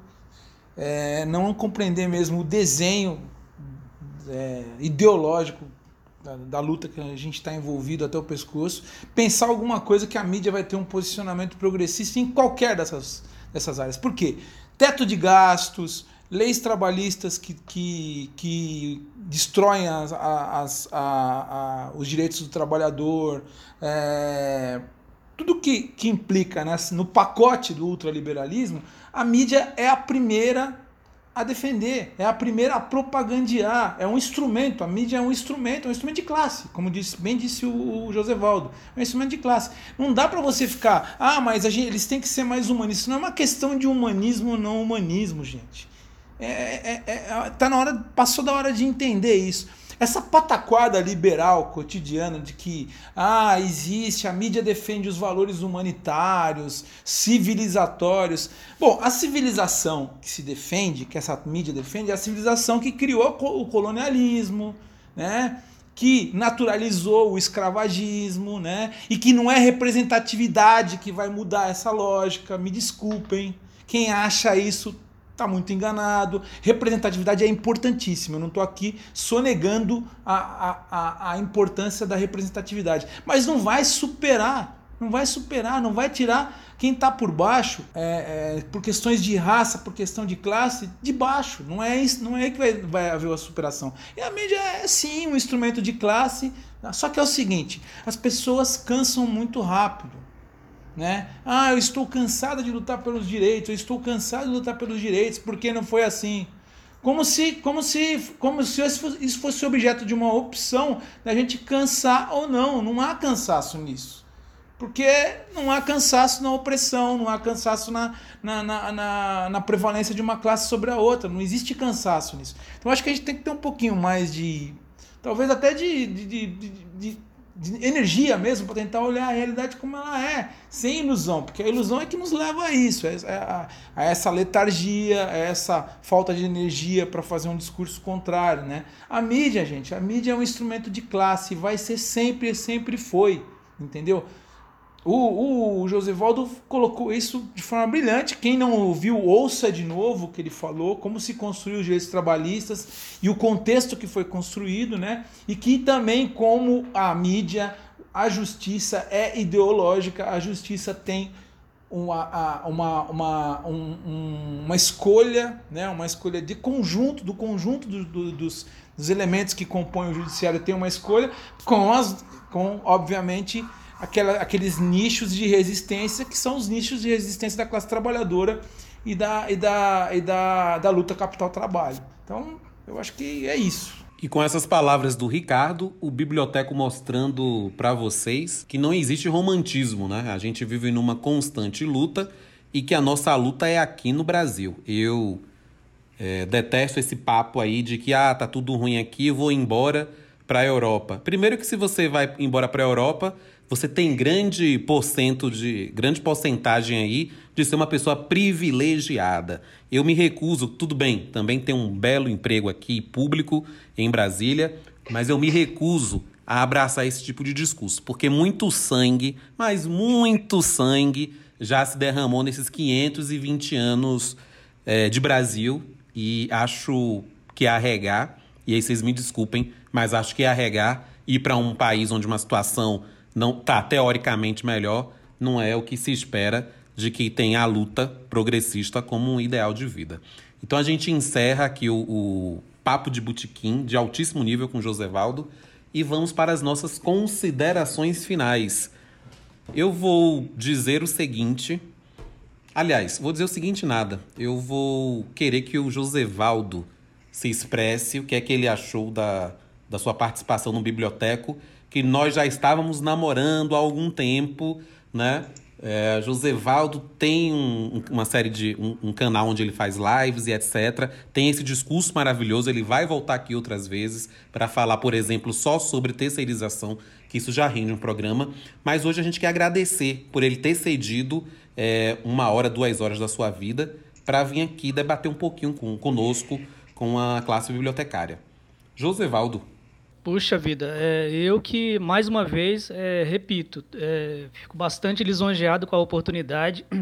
é, não compreender mesmo o desenho é, ideológico da, da, luta que a gente está envolvido até o pescoço, pensar alguma coisa que a mídia vai ter um posicionamento progressista em qualquer dessas, dessas áreas. Por quê? Teto de gastos, leis trabalhistas que, que, que destroem as, as, a, a, os direitos do trabalhador, é, tudo que, que implica né, no pacote do ultraliberalismo, a mídia é a primeira a defender, é a primeira a propagandear, é um instrumento, a mídia é um instrumento, é um instrumento de classe, como disse, bem disse o, o José Valdo, é um instrumento de classe. Não dá para você ficar, ah, mas gente, eles têm que ser mais humanistas. Isso não é uma questão de humanismo ou não humanismo, gente. É, é, é, é, tá na hora, passou da hora de entender isso. Essa pataquada liberal cotidiana de que ah, existe, a mídia defende os valores humanitários, civilizatórios. Bom, a civilização que se defende, que essa mídia defende, é a civilização que criou o colonialismo, né? que naturalizou o escravagismo, né? E que não é representatividade que vai mudar essa lógica. Me desculpem. Quem acha isso está muito enganado. Representatividade é importantíssima. Eu não estou aqui sonegando a, a, a, importância da representatividade. Mas não vai superar, não vai superar, não vai tirar quem está por baixo, é, é, por questões de raça, por questão de classe, de baixo. Não é isso, não é que vai, vai haver a superação. E a mídia é sim um instrumento de classe. Só que é o seguinte: as pessoas cansam muito rápido. Né? Ah, eu estou cansada de lutar pelos direitos, eu estou cansado de lutar pelos direitos, porque não foi assim. Como se, como se, como se isso fosse objeto de uma opção da gente cansar ou não. Não há cansaço nisso. Porque não há cansaço na opressão, não há cansaço na, na, na, na, na prevalência de uma classe sobre a outra. Não existe cansaço nisso. Então acho que a gente tem que ter um pouquinho mais de. Talvez até de, de, de, de de energia mesmo para tentar olhar a realidade como ela é, sem ilusão, porque a ilusão é que nos leva a isso, a, a essa letargia, a essa falta de energia para fazer um discurso contrário, né? A mídia, gente, a mídia é um instrumento de classe, vai ser sempre, sempre foi, entendeu? O, o Josevaldo colocou isso de forma brilhante. Quem não ouviu, ouça de novo o que ele falou, como se construiu os direitos trabalhistas e o contexto que foi construído, né? E que também como a mídia, a justiça é ideológica, a justiça tem uma, uma, uma, um, uma escolha, né? uma escolha de conjunto, do conjunto do, do, dos, dos elementos que compõem o judiciário tem uma escolha, com, as, com obviamente aquela, aqueles nichos de resistência que são os nichos de resistência da classe trabalhadora e da, e da, e da, da luta capital-trabalho. Então, eu acho que é isso. E com essas palavras do Ricardo, o biblioteco mostrando para vocês que não existe romantismo, né? A gente vive numa constante luta e que a nossa luta é aqui no Brasil. Eu é, detesto esse papo aí de que ah, tá tudo ruim aqui, vou embora para a Europa. Primeiro que se você vai embora para a Europa, você tem grande porcento de grande porcentagem aí de ser uma pessoa privilegiada. Eu me recuso, tudo bem, também tem um belo emprego aqui público em Brasília, mas eu me recuso a abraçar esse tipo de discurso, porque muito sangue, mas muito sangue já se derramou nesses 520 anos é, de Brasil e acho que arregar, e aí vocês me desculpem, mas acho que arregar ir para um país onde uma situação não tá teoricamente melhor, não é o que se espera de que tenha a luta progressista como um ideal de vida. Então a gente encerra aqui o, o papo de botequim de altíssimo nível com José Valdo e vamos para as nossas considerações finais. Eu vou dizer o seguinte. Aliás, vou dizer o seguinte nada. Eu vou querer que o Josevaldo se expresse o que é que ele achou da, da sua participação no biblioteco que nós já estávamos namorando há algum tempo, né? É, Josevaldo tem um, uma série de um, um, canal onde ele faz lives e etc. Tem esse discurso maravilhoso. Ele vai voltar aqui outras vezes para falar, por exemplo, só sobre terceirização, que isso já rende um programa. Mas hoje a gente quer agradecer por ele ter cedido é, uma hora, duas horas da sua vida para vir aqui debater um pouquinho com, conosco, com a classe bibliotecária. Josevaldo, Puxa vida, é, eu que, mais uma vez, é, repito, é, fico bastante lisonjeado com a oportunidade.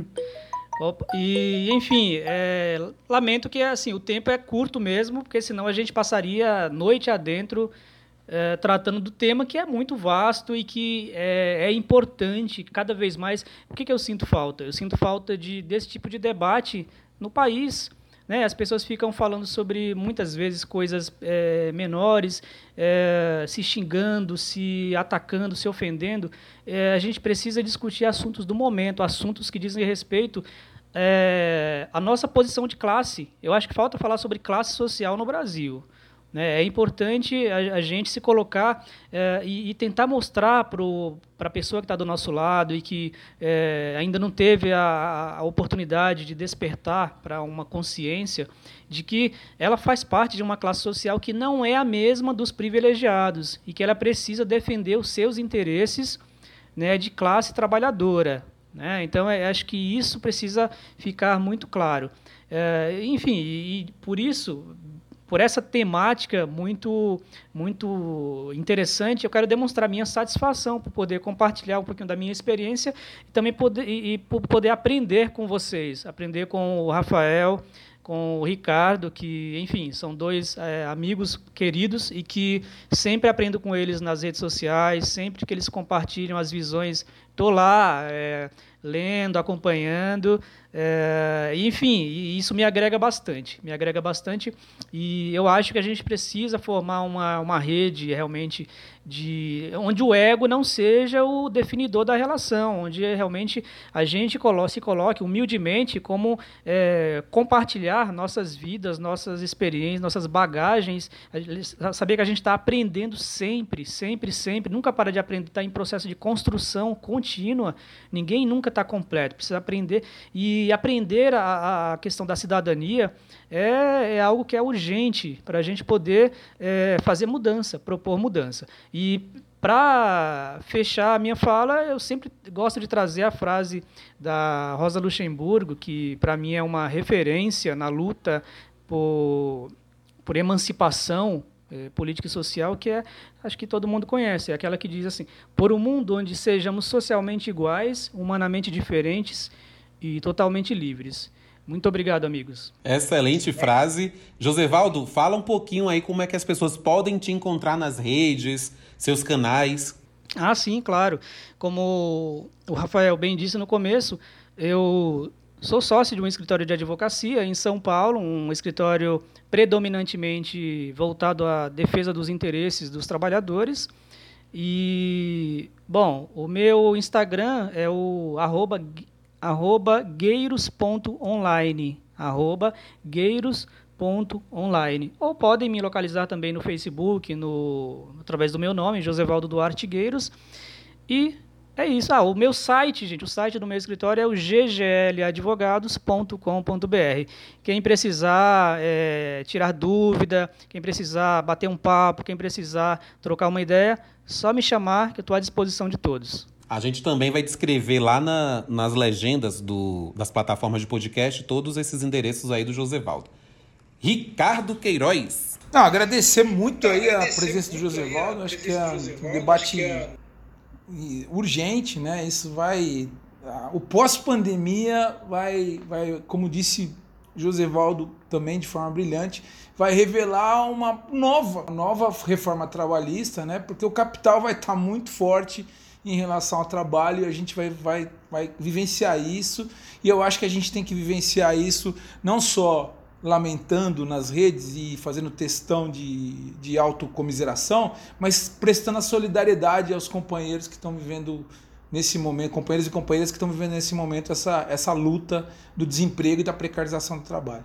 E, enfim, é, lamento que assim, o tempo é curto mesmo, porque senão a gente passaria noite adentro é, tratando do tema que é muito vasto e que é, é importante cada vez mais. O que, que eu sinto falta? Eu sinto falta de, desse tipo de debate no país né? As pessoas ficam falando sobre, muitas vezes, coisas é, menores, é, se xingando, se atacando, se ofendendo. É, a gente precisa discutir assuntos do momento, assuntos que dizem respeito à nossa posição de classe. Eu acho que falta falar sobre classe social no Brasil. Né? É importante a, gente se colocar é, e, e, tentar mostrar para a pessoa que está do nosso lado e que é, ainda não teve a, a oportunidade de despertar para uma consciência de que ela faz parte de uma classe social que não é a mesma dos privilegiados e que ela precisa defender os seus interesses né, de classe trabalhadora. Né? Então, é, acho que isso precisa ficar muito claro. É, enfim, e, e por isso, por essa temática muito muito interessante, eu quero demonstrar minha satisfação por poder compartilhar um pouquinho da minha experiência e também poder, e, e poder aprender com vocês, aprender com o Rafael, com o Ricardo, que, enfim, são dois é, amigos queridos e que sempre aprendo com eles nas redes sociais, sempre que eles compartilham as visões, estou lá é, lendo, acompanhando, é, enfim, isso me agrega bastante, me agrega bastante. E eu acho que a gente precisa formar uma, uma rede realmente de onde o ego não seja o definidor da relação, onde realmente a gente colo se coloque humildemente como é, compartilhar nossas vidas, nossas experiências, nossas bagagens, saber que a gente está aprendendo sempre, sempre, sempre, nunca para de aprender, está em processo de construção contínua, ninguém nunca está completo, precisa aprender e aprender a, a questão da cidadania é, é, algo que é urgente para a gente poder é, fazer mudança, propor mudança. E para fechar a minha fala, eu sempre gosto de trazer a frase da Rosa Luxemburgo, que para mim é uma referência na luta por, por emancipação é, política e social, que é, acho que todo mundo conhece, é aquela que diz assim: por um mundo onde sejamos socialmente iguais, humanamente diferentes e totalmente livres. Muito obrigado, amigos. Excelente frase. Josevaldo, fala um pouquinho aí como é que as pessoas podem te encontrar nas redes, seus canais. Ah, sim, claro. Como o Rafael bem disse no começo, eu sou sócio de um escritório de advocacia em São Paulo, um escritório predominantemente voltado à defesa dos interesses dos trabalhadores. E, bom, o meu Instagram é o arroba arroba gueiros.online, arroba. Ou podem me localizar também no Facebook, no, através do meu nome, Josevaldo Duarte Gueiros. E é isso. Ah, o meu site, gente, o site do meu escritório é o ggladvogados.com.br. Quem precisar é, tirar dúvida, quem precisar bater um papo, quem precisar trocar uma ideia, só me chamar que eu estou à disposição de todos. A gente também vai descrever lá na, nas legendas do, das plataformas de podcast todos esses endereços aí do Josevaldo. Ricardo Queiroz. Não, agradecer muito aí a presença do Josevaldo. Acho que é um debate urgente, né? Isso vai. O pós-pandemia vai, vai, como disse Josevaldo também de forma brilhante, vai revelar uma nova, nova reforma trabalhista, né? Porque o capital vai estar muito forte em relação ao trabalho e a gente vai, vai, vai vivenciar isso. E eu acho que a gente tem que vivenciar isso não só lamentando nas redes e fazendo testão de, de autocomiseração, mas prestando a solidariedade aos companheiros que estão vivendo nesse momento, companheiros e companheiras que estão vivendo nesse momento essa, essa luta do desemprego e da precarização do trabalho.